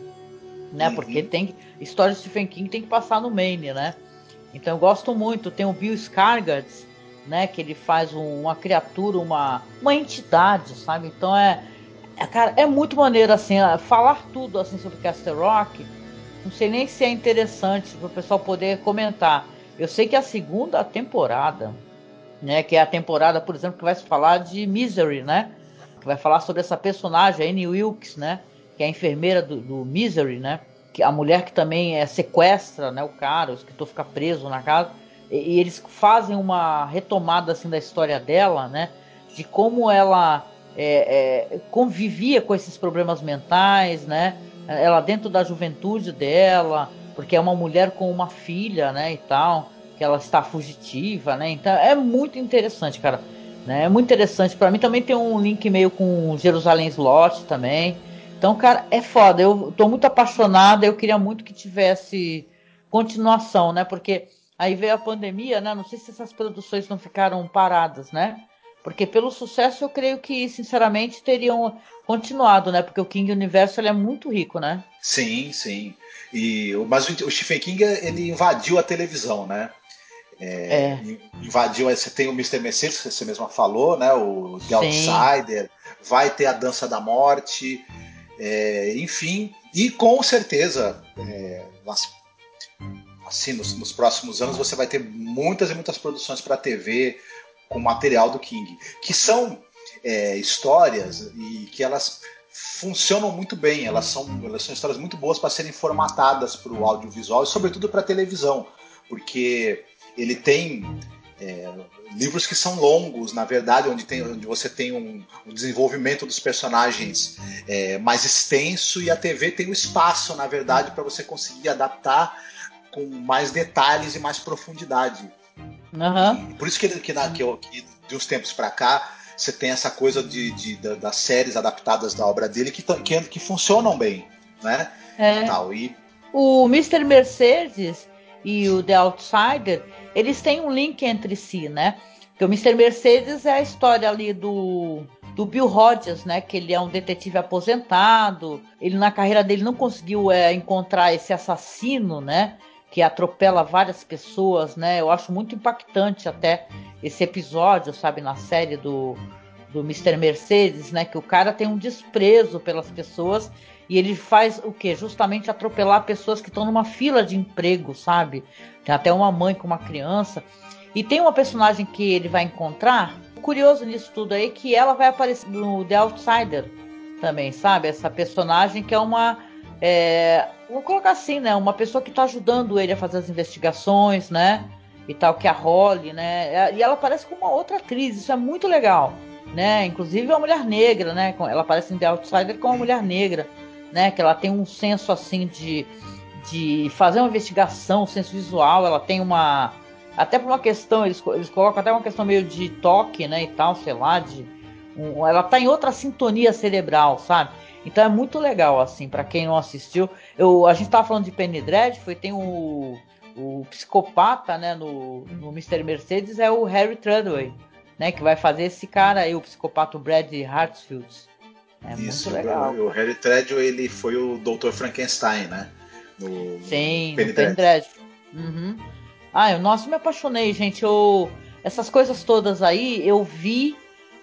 [SPEAKER 2] né? Uhum. Porque tem histórias de Stephen King tem que passar no Maine, né? Então eu gosto muito. Tem o Bill Skarsgård, né? Que ele faz um, uma criatura, uma, uma entidade, sabe? Então é é, cara, é muito maneiro assim, falar tudo assim sobre Castle Rock. Não sei nem se é interessante para o pessoal poder comentar. Eu sei que a segunda temporada, né, que é a temporada, por exemplo, que vai se falar de Misery, né? Que vai falar sobre essa personagem, Annie Wilkes, né? Que é a enfermeira do, do Misery, né? Que a mulher que também é sequestra, né? O cara, o escritor fica preso na casa. E, e eles fazem uma retomada assim da história dela, né? De como ela é, é, convivia com esses problemas mentais, né? Ela dentro da juventude dela, porque é uma mulher com uma filha, né, e tal, que ela está fugitiva, né? Então é muito interessante, cara. Né? É muito interessante. Para mim também tem um link meio com Jerusalém Slot também. Então, cara, é foda. Eu tô muito apaixonada. Eu queria muito que tivesse continuação, né? Porque aí veio a pandemia, né? Não sei se essas produções não ficaram paradas, né? Porque pelo sucesso eu creio que, sinceramente, teriam continuado, né? Porque o King Universo ele é muito rico, né?
[SPEAKER 3] Sim, sim. E, mas o, o Stephen King ele invadiu a televisão, né? É, é. Invadiu. Você tem o Mr. Mercedes, que você mesma falou, né? O The Outsider. Vai ter a Dança da Morte. É, enfim. E com certeza, é, nas, assim, nos, nos, próximos anos você vai ter muitas e muitas produções para TV com material do King, que são é, histórias e que elas funcionam muito bem, elas são, elas são histórias muito boas para serem formatadas para o audiovisual e sobretudo para a televisão, porque ele tem é, livros que são longos, na verdade, onde, tem, onde você tem um, um desenvolvimento dos personagens é, mais extenso e a TV tem o um espaço, na verdade, para você conseguir adaptar com mais detalhes e mais profundidade.
[SPEAKER 2] Uhum.
[SPEAKER 3] Por isso que, que, na, que, que de uns tempos para cá você tem essa coisa de, de, de, das séries adaptadas da obra dele que, que, que funcionam bem, né?
[SPEAKER 2] É. Tal, e... O Mr. Mercedes e o The Outsider, eles têm um link entre si, né? Porque o Mr. Mercedes é a história ali do, do Bill Rogers, né? Que ele é um detetive aposentado. Ele na carreira dele não conseguiu é, encontrar esse assassino, né? que atropela várias pessoas, né? Eu acho muito impactante até esse episódio, sabe, na série do, do Mr. Mercedes, né? Que o cara tem um desprezo pelas pessoas e ele faz o que? Justamente atropelar pessoas que estão numa fila de emprego, sabe? Tem até uma mãe com uma criança. E tem uma personagem que ele vai encontrar, curioso nisso tudo aí, que ela vai aparecer no The Outsider também, sabe? Essa personagem que é uma. É, vou colocar assim, né? Uma pessoa que está ajudando ele a fazer as investigações, né? E tal, que é a Holly, né? E ela aparece com uma outra atriz, isso é muito legal, né? Inclusive uma mulher negra, né? Ela aparece em The Outsider com uma mulher negra, né? Que ela tem um senso assim de, de fazer uma investigação, um senso visual, ela tem uma. Até por uma questão, eles, eles colocam até uma questão meio de toque, né? E tal, sei lá, de um, ela tá em outra sintonia cerebral, sabe? Então é muito legal, assim, para quem não assistiu. Eu, a gente tava falando de Penny Dreadful, tem o, o psicopata, né, no, no Mr. Mercedes, é o Harry Treadway, né, que vai fazer esse cara aí, o psicopata Brad Hartsfield. É
[SPEAKER 3] Isso,
[SPEAKER 2] muito legal.
[SPEAKER 3] O, o Harry Treadway, ele foi o Dr. Frankenstein, né?
[SPEAKER 2] No, Sim, no Penny, Penny Dreadful. Uhum. Ah, eu, nossa, me apaixonei, gente. Eu, essas coisas todas aí, eu vi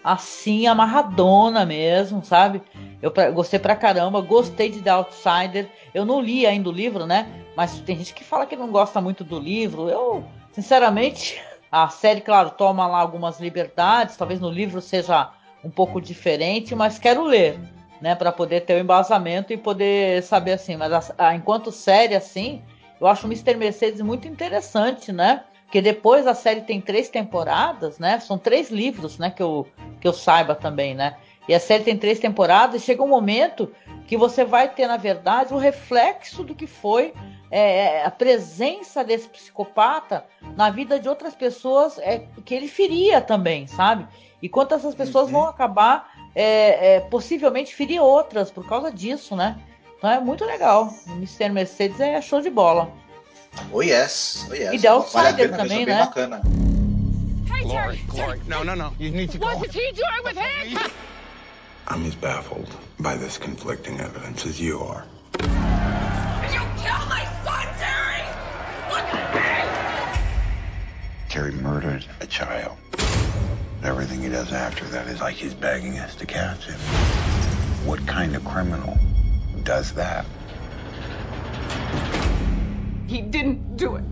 [SPEAKER 2] assim, amarradona mesmo, sabe? Eu pra, gostei pra caramba, gostei de The Outsider. Eu não li ainda o livro, né? Mas tem gente que fala que não gosta muito do livro. Eu, sinceramente, *laughs* a série, claro, toma lá algumas liberdades. Talvez no livro seja um pouco diferente, mas quero ler, né? Para poder ter o embasamento e poder saber assim. Mas a, a, enquanto série, assim, eu acho o Mr. Mercedes muito interessante, né? Porque depois a série tem três temporadas, né? São três livros, né? Que eu, que eu saiba também, né? E a série tem três temporadas e chega um momento que você vai ter, na verdade, o reflexo do que foi é, é a presença desse psicopata na vida de outras pessoas é, que ele feria também, sabe? E quanto essas pessoas uhum. vão acabar é, é, possivelmente ferir outras por causa disso, né? Então é muito legal. O Mr. Mercedes é show de bola.
[SPEAKER 3] Oh yes, oh yes.
[SPEAKER 2] E The Outsider vale também, né?
[SPEAKER 3] Bacana.
[SPEAKER 9] Hey, Glory, Glory. No, no, no. You need to
[SPEAKER 10] What go. is he doing with him?
[SPEAKER 11] I'm as baffled by this conflicting evidence as you are.
[SPEAKER 10] Did you kill my son, Terry? Look at me!
[SPEAKER 11] Terry murdered a child. Everything he does after that is like he's begging us to catch him. What kind of criminal does that?
[SPEAKER 10] He didn't do it.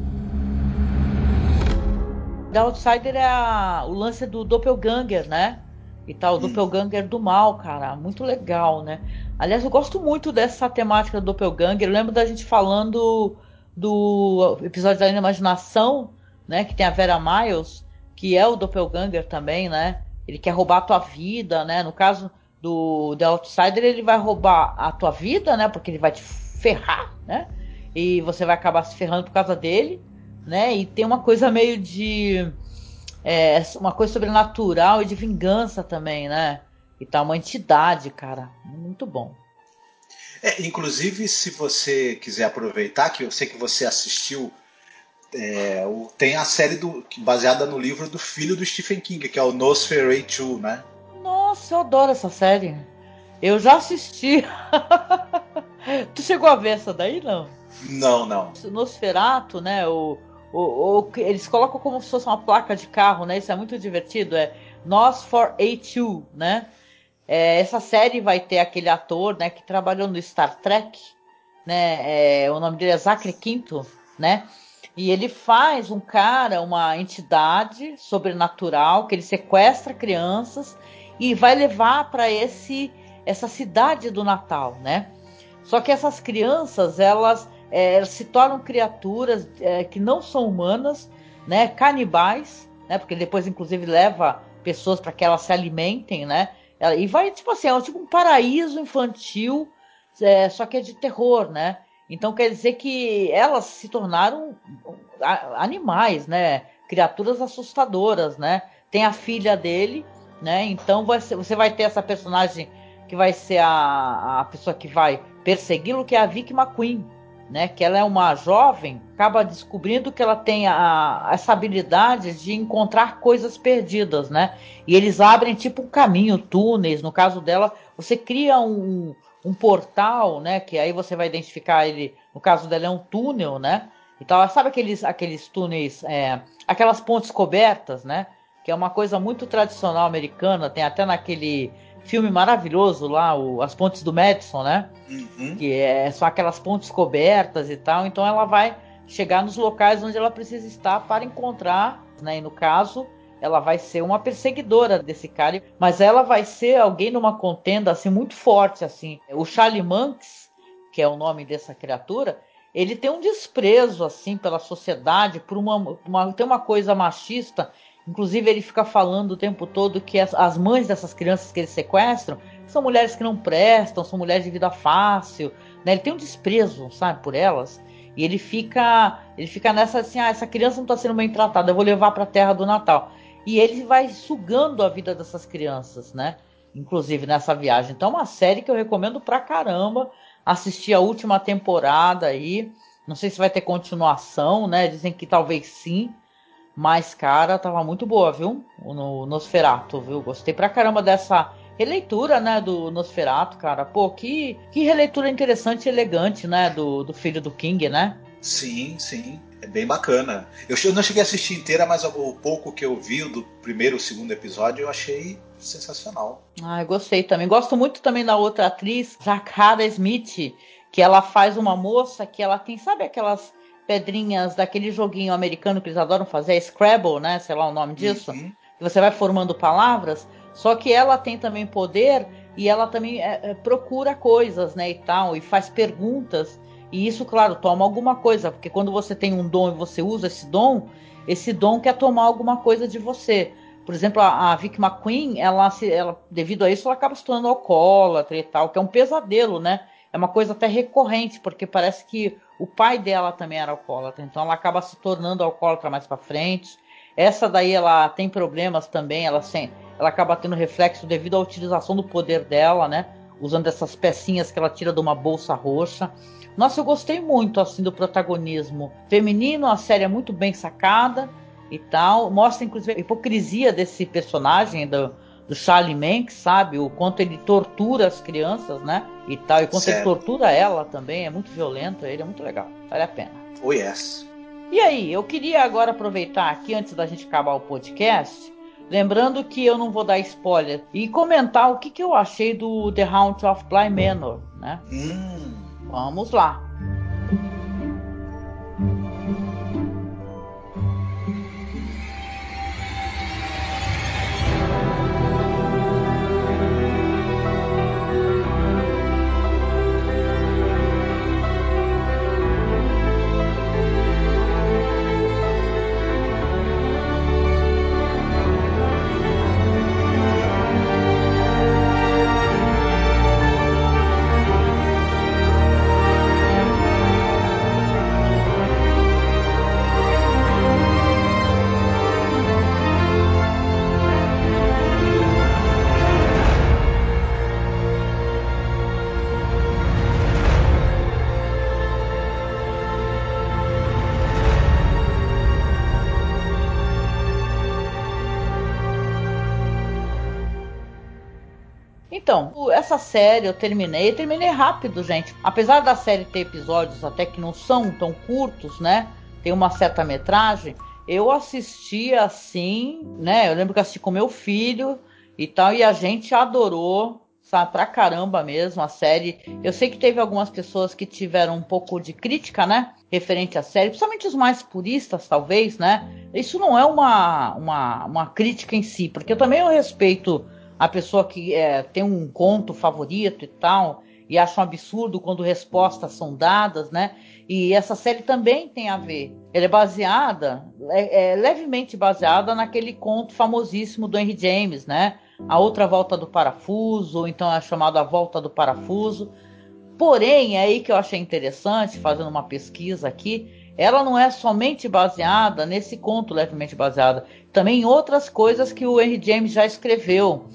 [SPEAKER 2] The Outsider é a, o lance do Doppelganger, né? E tal, o hum. Doppelganger do mal, cara. Muito legal, né? Aliás, eu gosto muito dessa temática do Doppelganger. Eu lembro da gente falando do episódio da Imaginação, né? Que tem a Vera Miles, que é o Doppelganger também, né? Ele quer roubar a tua vida, né? No caso do The Outsider, ele vai roubar a tua vida, né? Porque ele vai te ferrar, né? e você vai acabar se ferrando por causa dele, né? E tem uma coisa meio de é, uma coisa sobrenatural e de vingança também, né? E tá uma entidade, cara, muito bom.
[SPEAKER 3] É, inclusive, se você quiser aproveitar, que eu sei que você assistiu, é, o, tem a série do, baseada no livro do filho do Stephen King, que é o Nosferatu, né?
[SPEAKER 2] Nossa, eu adoro essa série. Eu já assisti. *laughs* tu chegou a ver essa daí, não?
[SPEAKER 3] Não, não.
[SPEAKER 2] Nosferato, né? O, o, o, eles colocam como se fosse uma placa de carro, né? Isso é muito divertido. É Nos for A2, né? É, essa série vai ter aquele ator, né? Que trabalhou no Star Trek, né? É, o nome dele é Zachary Quinto, né? E ele faz um cara, uma entidade sobrenatural que ele sequestra crianças e vai levar para esse essa cidade do Natal, né? Só que essas crianças, elas é, se tornam criaturas é, que não são humanas, né, canibais, né, porque depois inclusive leva pessoas para que elas se alimentem, né, e vai tipo assim, é tipo um paraíso infantil, é, só que é de terror, né. Então quer dizer que elas se tornaram animais, né, criaturas assustadoras, né. Tem a filha dele, né, então você vai ter essa personagem que vai ser a, a pessoa que vai persegui-lo, que é a Vicky McQueen, né? Que ela é uma jovem, acaba descobrindo que ela tem a, essa habilidade de encontrar coisas perdidas, né? E eles abrem tipo um caminho, túneis. No caso dela, você cria um, um portal, né? Que aí você vai identificar ele. No caso dela é um túnel, né? Então, sabe aqueles, aqueles túneis, é, aquelas pontes cobertas, né? Que é uma coisa muito tradicional americana. Tem até naquele filme maravilhoso lá, o As Pontes do Madison, né? Uhum. Que é, são aquelas pontes cobertas e tal. Então ela vai chegar nos locais onde ela precisa estar para encontrar né? E no caso, ela vai ser uma perseguidora desse cara, mas ela vai ser alguém numa contenda assim muito forte assim. O Charlie Manx, que é o nome dessa criatura, ele tem um desprezo assim pela sociedade, por uma, uma tem uma coisa machista. Inclusive ele fica falando o tempo todo que as, as mães dessas crianças que eles sequestram são mulheres que não prestam, são mulheres de vida fácil, né? Ele tem um desprezo, sabe, por elas. E ele fica, ele fica nessa assim, ah, essa criança não está sendo bem tratada, eu vou levar para a terra do Natal. E ele vai sugando a vida dessas crianças, né? Inclusive nessa viagem. Então, é uma série que eu recomendo pra caramba. Assistir a última temporada aí. Não sei se vai ter continuação, né? Dizem que talvez sim. Mas, cara, tava muito boa, viu? No Nosferato, viu? Gostei pra caramba dessa releitura, né, do Nosferatu, cara. Pô, que, que releitura interessante e elegante, né, do, do filho do King, né?
[SPEAKER 3] Sim, sim. É bem bacana. Eu não cheguei a assistir inteira, mas o pouco que eu vi do primeiro e segundo episódio eu achei sensacional.
[SPEAKER 2] Ah, eu gostei também. Gosto muito também da outra atriz, Zakara Smith, que ela faz uma moça que ela tem, sabe aquelas pedrinhas daquele joguinho americano que eles adoram fazer, Scrabble, né? Sei lá o nome disso. Uhum. Você vai formando palavras. Só que ela tem também poder e ela também é, é, procura coisas, né, e tal, e faz perguntas. E isso, claro, toma alguma coisa, porque quando você tem um dom e você usa esse dom, esse dom quer tomar alguma coisa de você. Por exemplo, a, a McQueen, ela, ela, devido a isso, ela acaba se tornando alcoólatra e tal, que é um pesadelo, né? É uma coisa até recorrente, porque parece que o pai dela também era alcoólatra, então ela acaba se tornando alcoólatra mais para frente. Essa daí ela tem problemas também, ela, sem, ela acaba tendo reflexo devido à utilização do poder dela, né? Usando essas pecinhas que ela tira de uma bolsa roxa. Nossa, eu gostei muito assim do protagonismo feminino, a série é muito bem sacada e tal. Mostra inclusive a hipocrisia desse personagem do, do Charlie Manx, sabe? O quanto ele tortura as crianças, né? E tal. E quanto certo. ele tortura ela também. É muito violento, ele é muito legal. Vale a pena.
[SPEAKER 3] Oh yes.
[SPEAKER 2] E aí, eu queria agora aproveitar aqui, antes da gente acabar o podcast, lembrando que eu não vou dar spoiler, e comentar o que, que eu achei do The Haunt of Bly Manor, né? Hum. Vamos lá. Série eu terminei, eu terminei rápido, gente. Apesar da série ter episódios até que não são tão curtos, né? Tem uma certa metragem. Eu assisti assim, né? Eu lembro que assisti com meu filho e tal, e a gente adorou, sabe, pra caramba mesmo a série. Eu sei que teve algumas pessoas que tiveram um pouco de crítica, né? Referente à série, principalmente os mais puristas, talvez, né? Isso não é uma, uma, uma crítica em si, porque eu também eu respeito a pessoa que é, tem um conto favorito e tal, e acha um absurdo quando respostas são dadas, né? E essa série também tem a ver. Ela é baseada, é, é levemente baseada naquele conto famosíssimo do Henry James, né? A outra volta do parafuso, ou então é chamado A Volta do Parafuso. Porém, é aí que eu achei interessante, fazendo uma pesquisa aqui, ela não é somente baseada nesse conto levemente baseada, também em outras coisas que o Henry James já escreveu.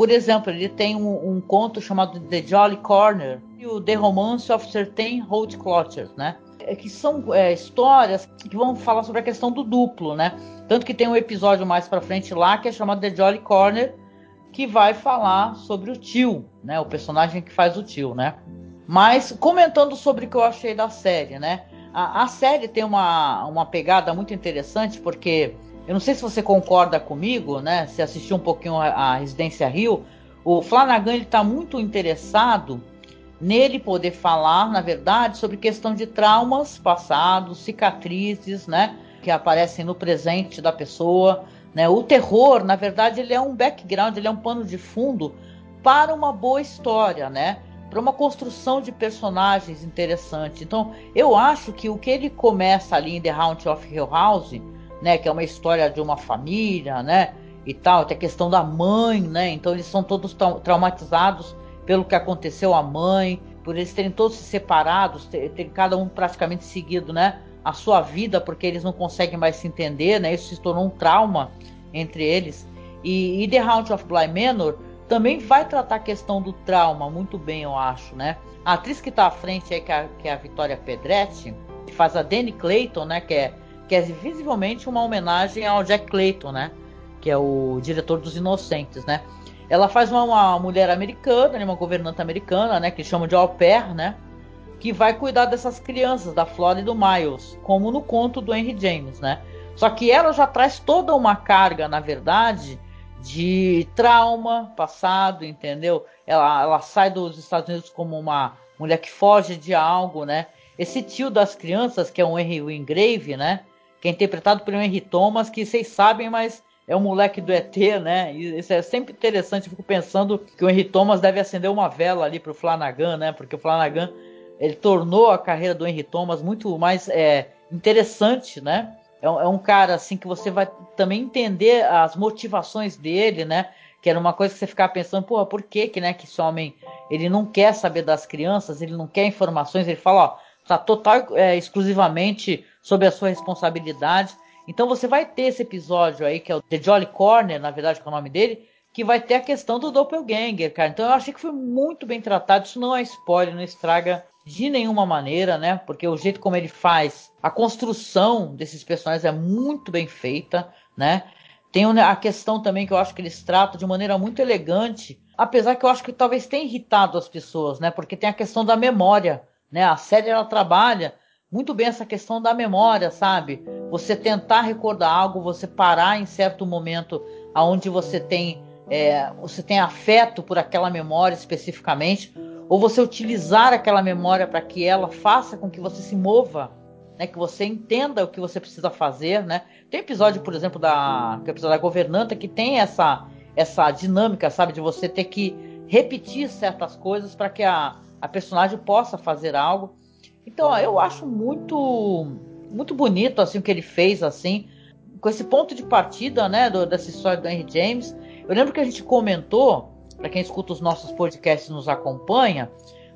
[SPEAKER 2] Por exemplo, ele tem um, um conto chamado The Jolly Corner e o The Romance of Certain Holt Clotters, né? É que são é, histórias que vão falar sobre a questão do duplo, né? Tanto que tem um episódio mais para frente lá que é chamado The Jolly Corner, que vai falar sobre o tio, né? O personagem que faz o tio, né? Mas comentando sobre o que eu achei da série, né? A, a série tem uma, uma pegada muito interessante porque eu não sei se você concorda comigo, né? Se assistiu um pouquinho a, a Residência Rio, o Flanagan ele está muito interessado nele poder falar, na verdade, sobre questão de traumas passados, cicatrizes, né? que aparecem no presente da pessoa. Né? O terror, na verdade, ele é um background, ele é um pano de fundo para uma boa história, né? Para uma construção de personagens interessante. Então, eu acho que o que ele começa ali em The Haunting of Hill House, né, que é uma história de uma família, né, e tal, tem a questão da mãe, né? Então eles são todos traumatizados pelo que aconteceu à mãe, por eles terem todos se separados, ter, ter cada um praticamente seguido, né, a sua vida, porque eles não conseguem mais se entender, né? Isso se tornou um trauma entre eles. E, e The Haunting of Bly Manor também vai tratar a questão do trauma muito bem, eu acho, né? A atriz que está à frente aí, que é, que é a Vitória Pedretti, que faz a Danny Clayton, né? Que é, que é visivelmente uma homenagem ao Jack Clayton, né? Que é o diretor dos Inocentes, né? Ela faz uma, uma mulher americana, né, uma governanta americana, né? Que chamam de au pair, né? Que vai cuidar dessas crianças da Flora e do Miles, como no conto do Henry James, né? Só que ela já traz toda uma carga, na verdade, de trauma passado, entendeu? Ela, ela sai dos Estados Unidos como uma mulher que foge de algo, né? Esse tio das crianças, que é o Henry Wingrave, né? Que é interpretado pelo Henry Thomas, que vocês sabem, mas é o moleque do ET, né? Isso é sempre interessante. Eu fico pensando que o Henry Thomas deve acender uma vela ali pro Flanagan, né? Porque o Flanagan ele tornou a carreira do Henry Thomas muito mais é, interessante, né? É, é um cara assim que você vai também entender as motivações dele, né? Que era uma coisa que você ficava pensando, porra, por que que, né, que esse homem ele não quer saber das crianças, ele não quer informações, ele fala, ó, tá total é, exclusivamente sob a sua responsabilidade. Então você vai ter esse episódio aí, que é o The Jolly Corner, na verdade, que é o nome dele, que vai ter a questão do Doppelganger, cara. Então eu achei que foi muito bem tratado. Isso não é spoiler, não estraga de nenhuma maneira, né? Porque o jeito como ele faz a construção desses personagens é muito bem feita, né? Tem a questão também que eu acho que eles tratam de maneira muito elegante, apesar que eu acho que talvez tenha irritado as pessoas, né? Porque tem a questão da memória, né? A série ela trabalha muito bem essa questão da memória, sabe? Você tentar recordar algo, você parar em certo momento aonde você tem é, você tem afeto por aquela memória especificamente, ou você utilizar aquela memória para que ela faça com que você se mova, né, que você entenda o que você precisa fazer, né? Tem episódio, por exemplo, da que episódio da governanta que tem essa essa dinâmica, sabe, de você ter que repetir certas coisas para que a, a personagem possa fazer algo. Então, eu acho muito muito bonito assim o que ele fez assim, com esse ponto de partida, né, do, dessa história do Henry James. Eu lembro que a gente comentou para quem escuta os nossos podcasts e nos acompanha,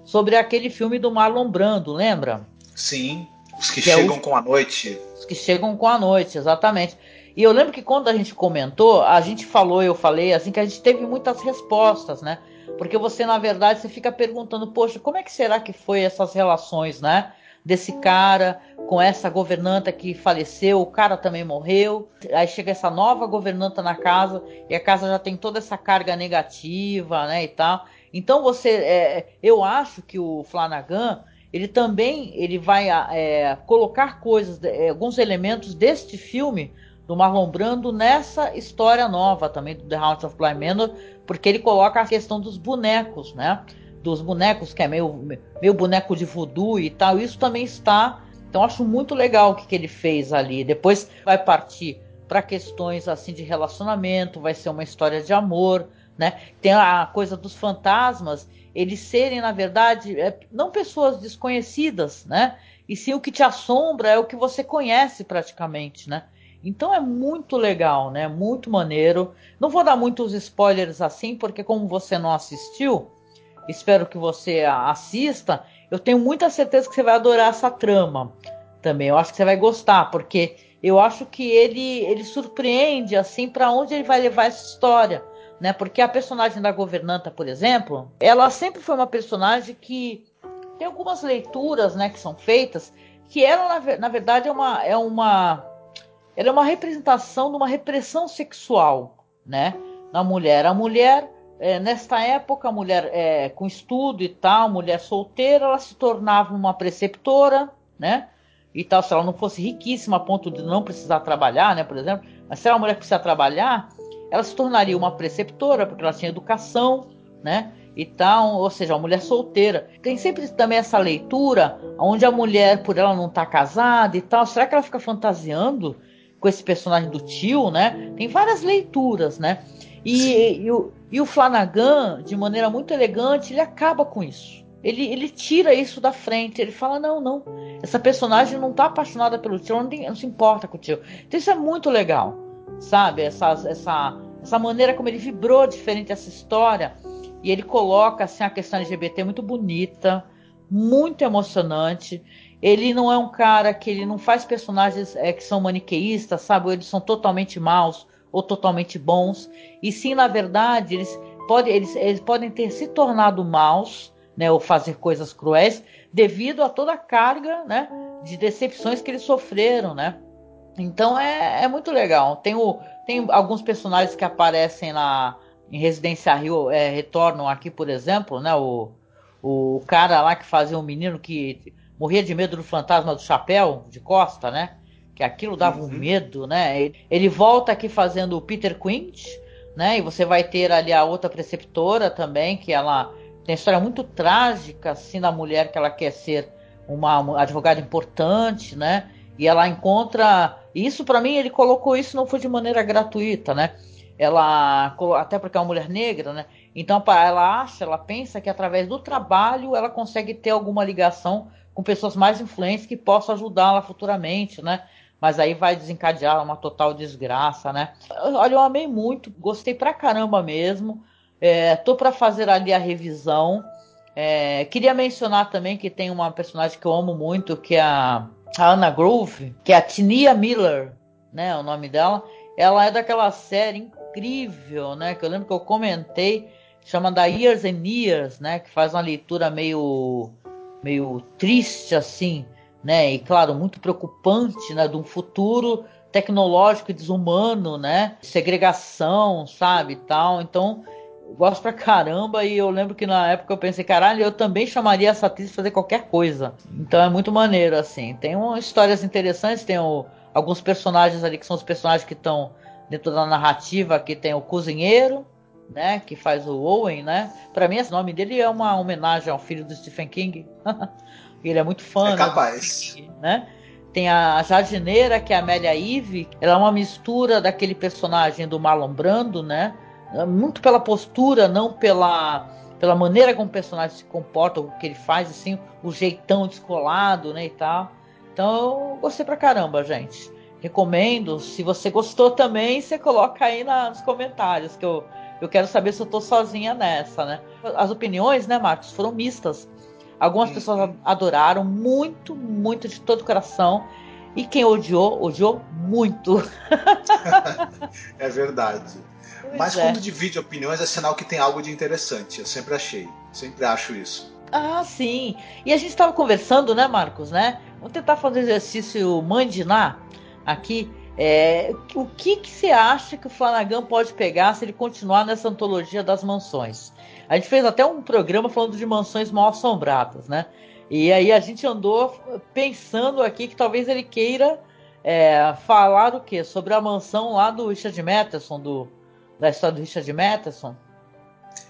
[SPEAKER 2] sobre aquele filme do Marlon Brando, lembra?
[SPEAKER 3] Sim, os que, que é chegam é com a noite.
[SPEAKER 2] Os que chegam com a noite, exatamente. E eu lembro que quando a gente comentou, a gente falou, eu falei, assim, que a gente teve muitas respostas, né? Porque você, na verdade, você fica perguntando, poxa, como é que será que foi essas relações, né? desse cara com essa governanta que faleceu, o cara também morreu. Aí chega essa nova governanta na casa e a casa já tem toda essa carga negativa, né, e tal. Então você, é, eu acho que o Flanagan ele também ele vai é, colocar coisas, é, alguns elementos deste filme do Marlon Brando nessa história nova também do The House of Bly Manor, porque ele coloca a questão dos bonecos, né? dos bonecos, que é meio, meio boneco de voodoo e tal, isso também está. Então acho muito legal o que, que ele fez ali. Depois vai partir para questões assim de relacionamento, vai ser uma história de amor, né? Tem a coisa dos fantasmas, eles serem na verdade é, não pessoas desconhecidas, né? E sim o que te assombra é o que você conhece praticamente, né? Então é muito legal, né? Muito maneiro. Não vou dar muitos spoilers assim, porque como você não assistiu, espero que você assista. Eu tenho muita certeza que você vai adorar essa trama também. Eu acho que você vai gostar, porque eu acho que ele ele surpreende assim para onde ele vai levar essa história, né? Porque a personagem da governanta, por exemplo, ela sempre foi uma personagem que tem algumas leituras, né, que são feitas que ela na, na verdade é uma é uma ela é uma representação de uma repressão sexual, né, na mulher. A mulher é, nesta época, a mulher é, com estudo e tal, mulher solteira, ela se tornava uma preceptora, né? E tal, se ela não fosse riquíssima a ponto de não precisar trabalhar, né? Por exemplo, mas se ela é uma mulher que precisa trabalhar, ela se tornaria uma preceptora, porque ela tinha educação, né? e tal, ou seja, uma mulher solteira. Tem sempre também essa leitura onde a mulher, por ela não estar tá casada e tal, será que ela fica fantasiando com esse personagem do tio, né? Tem várias leituras, né? E, e, o, e o Flanagan, de maneira muito elegante, ele acaba com isso. Ele, ele tira isso da frente. Ele fala: não, não. Essa personagem não está apaixonada pelo tio, não, tem, não, se importa com o tio. Então isso é muito legal, sabe? Essa, essa, essa maneira como ele vibrou diferente essa história. E ele coloca assim, a questão LGBT muito bonita, muito emocionante. Ele não é um cara que ele não faz personagens é, que são maniqueístas, sabe? Ou eles são totalmente maus ou totalmente bons. E sim, na verdade, eles, pode, eles, eles podem ter se tornado maus, né? Ou fazer coisas cruéis devido a toda a carga, né? De decepções que eles sofreram, né? Então é, é muito legal. Tem, o, tem alguns personagens que aparecem na, em Residência Rio, é, retornam aqui, por exemplo, né? O, o cara lá que fazia um menino que morria de medo do fantasma do chapéu de Costa, né? que aquilo dava uhum. um medo, né? Ele, volta aqui fazendo o Peter Quint, né? E você vai ter ali a outra preceptora também, que ela tem história muito trágica, assim, da mulher que ela quer ser uma, uma advogada importante, né? E ela encontra. Isso para mim, ele colocou isso não foi de maneira gratuita, né? Ela. Até porque é uma mulher negra, né? Então ela acha, ela pensa que através do trabalho ela consegue ter alguma ligação com pessoas mais influentes que possam ajudá-la futuramente, né? mas aí vai desencadear uma total desgraça, né? Olha, eu amei muito, gostei pra caramba mesmo. É, tô para fazer ali a revisão. É, queria mencionar também que tem uma personagem que eu amo muito, que é a, a Anna Grove, que é a Tinia Miller, né? O nome dela. Ela é daquela série incrível, né? Que eu lembro que eu comentei, chama da Years and Years, né? Que faz uma leitura meio, meio triste assim né? E claro, muito preocupante, né? De um futuro tecnológico e desumano, né? Segregação, sabe, tal. Então, gosto pra caramba e eu lembro que na época eu pensei, caralho, eu também chamaria essa atriz pra fazer qualquer coisa. Então é muito maneiro, assim. Tem umas histórias interessantes, tem o, alguns personagens ali que são os personagens que estão dentro da narrativa, que tem o cozinheiro, né, que faz o Owen, né? Para mim esse nome dele é uma homenagem ao filho do Stephen King. *laughs* Ele é muito fã.
[SPEAKER 3] É né, capaz.
[SPEAKER 2] Né, né? Tem a jardineira, que é a Amélia Eve. Ela é uma mistura daquele personagem do Marlon Brando, né? Muito pela postura, não pela, pela maneira como o personagem se comporta, o que ele faz, assim, o jeitão descolado, né, e tal. Então, eu gostei pra caramba, gente. Recomendo. Se você gostou também, você coloca aí na, nos comentários, que eu, eu quero saber se eu tô sozinha nessa, né? As opiniões, né, Marcos, foram mistas. Algumas uhum. pessoas adoraram muito, muito de todo o coração. E quem odiou, odiou muito. *laughs*
[SPEAKER 3] é verdade. Pois Mas é. quando divide opiniões é sinal que tem algo de interessante. Eu sempre achei. Sempre acho isso.
[SPEAKER 2] Ah, sim. E a gente estava conversando, né, Marcos, né? Vamos tentar fazer exercício mandinar aqui. É, o que, que você acha que o Flanagan pode pegar se ele continuar nessa antologia das mansões? A gente fez até um programa falando de mansões mal assombradas, né? E aí a gente andou pensando aqui que talvez ele queira é, falar o quê? Sobre a mansão lá do Richard Matheson, do, da história do Richard Matheson.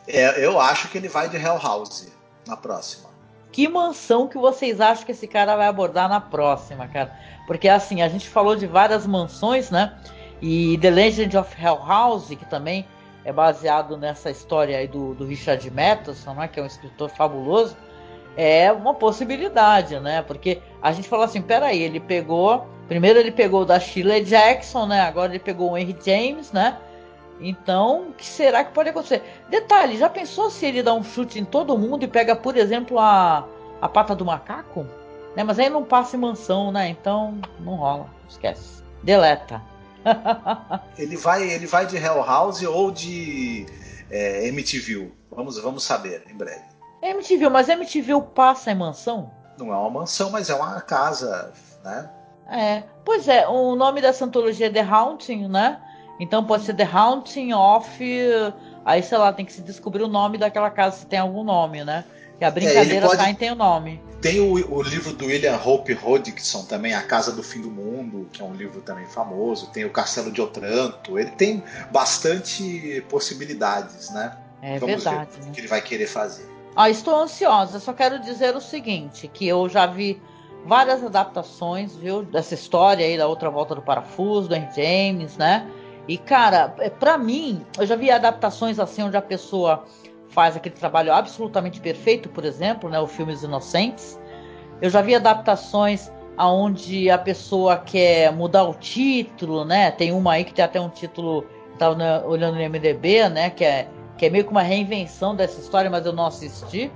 [SPEAKER 3] É, eu acho que ele vai de Hell House na próxima.
[SPEAKER 2] Que mansão que vocês acham que esse cara vai abordar na próxima, cara? Porque assim, a gente falou de várias mansões, né? E The Legend of Hell House, que também é baseado nessa história aí do, do Richard Matheson, né, que é um escritor fabuloso, é uma possibilidade, né? Porque a gente falou assim, peraí, ele pegou. Primeiro ele pegou da Sheila Jackson, né? Agora ele pegou o Henry James, né? Então, o que será que pode acontecer? Detalhe, já pensou se ele dá um chute em todo mundo e pega, por exemplo, a, a pata do macaco? Né? Mas aí não passa em mansão, né? Então não rola. Esquece. Deleta. *laughs*
[SPEAKER 3] ele vai ele vai de Hell House ou de é, MTV? Vamos, vamos saber em breve.
[SPEAKER 2] MTV, mas MTV passa em mansão?
[SPEAKER 3] Não é uma mansão, mas é uma casa, né?
[SPEAKER 2] É, pois é, o nome dessa antologia é The Haunting, né? Então pode ser The Haunting of. Aí, sei lá, tem que se descobrir o nome daquela casa, se tem algum nome, né? Que a brincadeira é, pode... tá em tem o nome.
[SPEAKER 3] Tem o, o, livro do William Hope Hodgson também, A Casa do Fim do Mundo, que é um livro também famoso. Tem o Castelo de Otranto. Ele tem bastante possibilidades, né?
[SPEAKER 2] É
[SPEAKER 12] Vamos
[SPEAKER 2] verdade.
[SPEAKER 12] ver
[SPEAKER 2] né?
[SPEAKER 12] o que ele vai querer fazer.
[SPEAKER 2] Ah, estou ansiosa. Só quero dizer o seguinte, que eu já vi várias adaptações, viu, dessa história aí da outra volta do parafuso, do Henry James, né? E cara, é, para mim, eu já vi adaptações assim onde a pessoa faz aquele trabalho absolutamente perfeito, por exemplo, né, o filme Os Inocentes. Eu já vi adaptações aonde a pessoa quer mudar o título, né? Tem uma aí que tem até um título, tava na- olhando no MDB, né, que é que é meio que uma reinvenção dessa história, mas eu não assisti.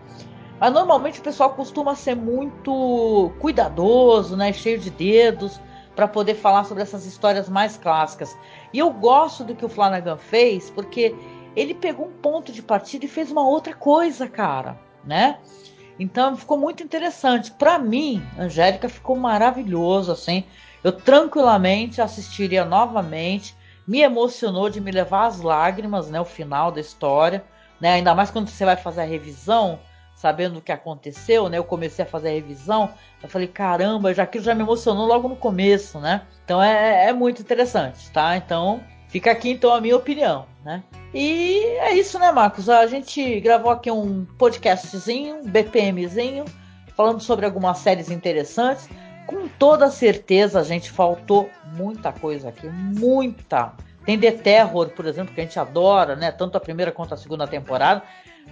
[SPEAKER 2] Mas normalmente o pessoal costuma ser muito cuidadoso, né, cheio de dedos, para poder falar sobre essas histórias mais clássicas. E eu gosto do que o Flanagan fez, porque ele pegou um ponto de partida e fez uma outra coisa, cara, né? Então ficou muito interessante. Para mim, Angélica ficou maravilhoso, assim. Eu tranquilamente assistiria novamente. Me emocionou de me levar às lágrimas, né? O final da história, né? Ainda mais quando você vai fazer a revisão, sabendo o que aconteceu, né? Eu comecei a fazer a revisão, eu falei, caramba, já aquilo já me emocionou logo no começo, né? Então é, é muito interessante, tá? Então fica aqui então a minha opinião, né? E é isso, né, Marcos? A gente gravou aqui um podcastzinho, um BPMzinho, falando sobre algumas séries interessantes. Com toda certeza, a gente faltou muita coisa aqui, muita. Tem The Terror, por exemplo, que a gente adora, né? Tanto a primeira quanto a segunda temporada.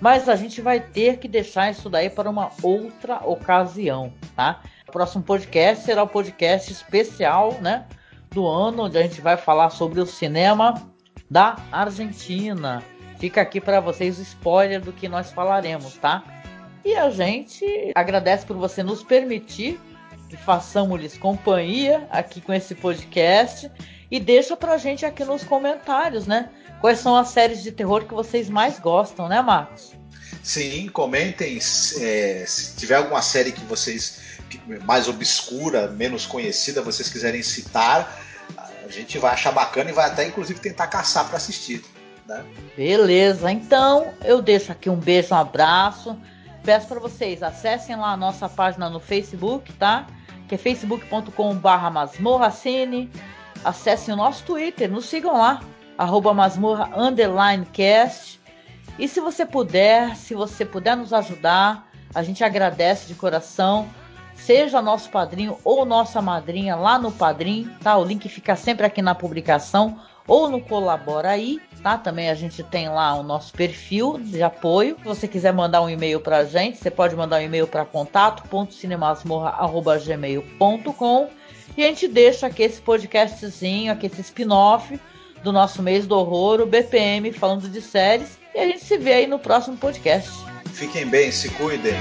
[SPEAKER 2] Mas a gente vai ter que deixar isso daí para uma outra ocasião, tá? O próximo podcast será o podcast especial, né? Do ano, onde a gente vai falar sobre o cinema da Argentina. Fica aqui para vocês o spoiler do que nós falaremos, tá? E a gente agradece por você nos permitir que façamos-lhes companhia aqui com esse podcast e deixa pra gente aqui nos comentários, né? Quais são as séries de terror que vocês mais gostam, né, Marcos?
[SPEAKER 12] Sim, comentem é, se tiver alguma série que vocês mais obscura, menos conhecida, vocês quiserem citar, a gente vai achar bacana e vai até inclusive tentar caçar para assistir. Né?
[SPEAKER 2] Beleza, então eu deixo aqui um beijo, um abraço. Peço para vocês, acessem lá a nossa página no Facebook, tá? Que é facebook.com.br masmorracine. Acessem o nosso Twitter, nos sigam lá, arroba masmorra underline cast. E se você puder, se você puder nos ajudar, a gente agradece de coração. Seja nosso padrinho ou nossa madrinha lá no Padrim, tá? O link fica sempre aqui na publicação ou no Colabora aí, tá? Também a gente tem lá o nosso perfil de apoio. Se você quiser mandar um e-mail pra gente, você pode mandar um e-mail para contato.cinemasmorra.gmail.com e a gente deixa aqui esse podcastzinho, aqui esse spin-off do nosso mês do horror, o BPM, falando de séries. E a gente se vê aí no próximo podcast.
[SPEAKER 12] Fiquem bem, se cuidem.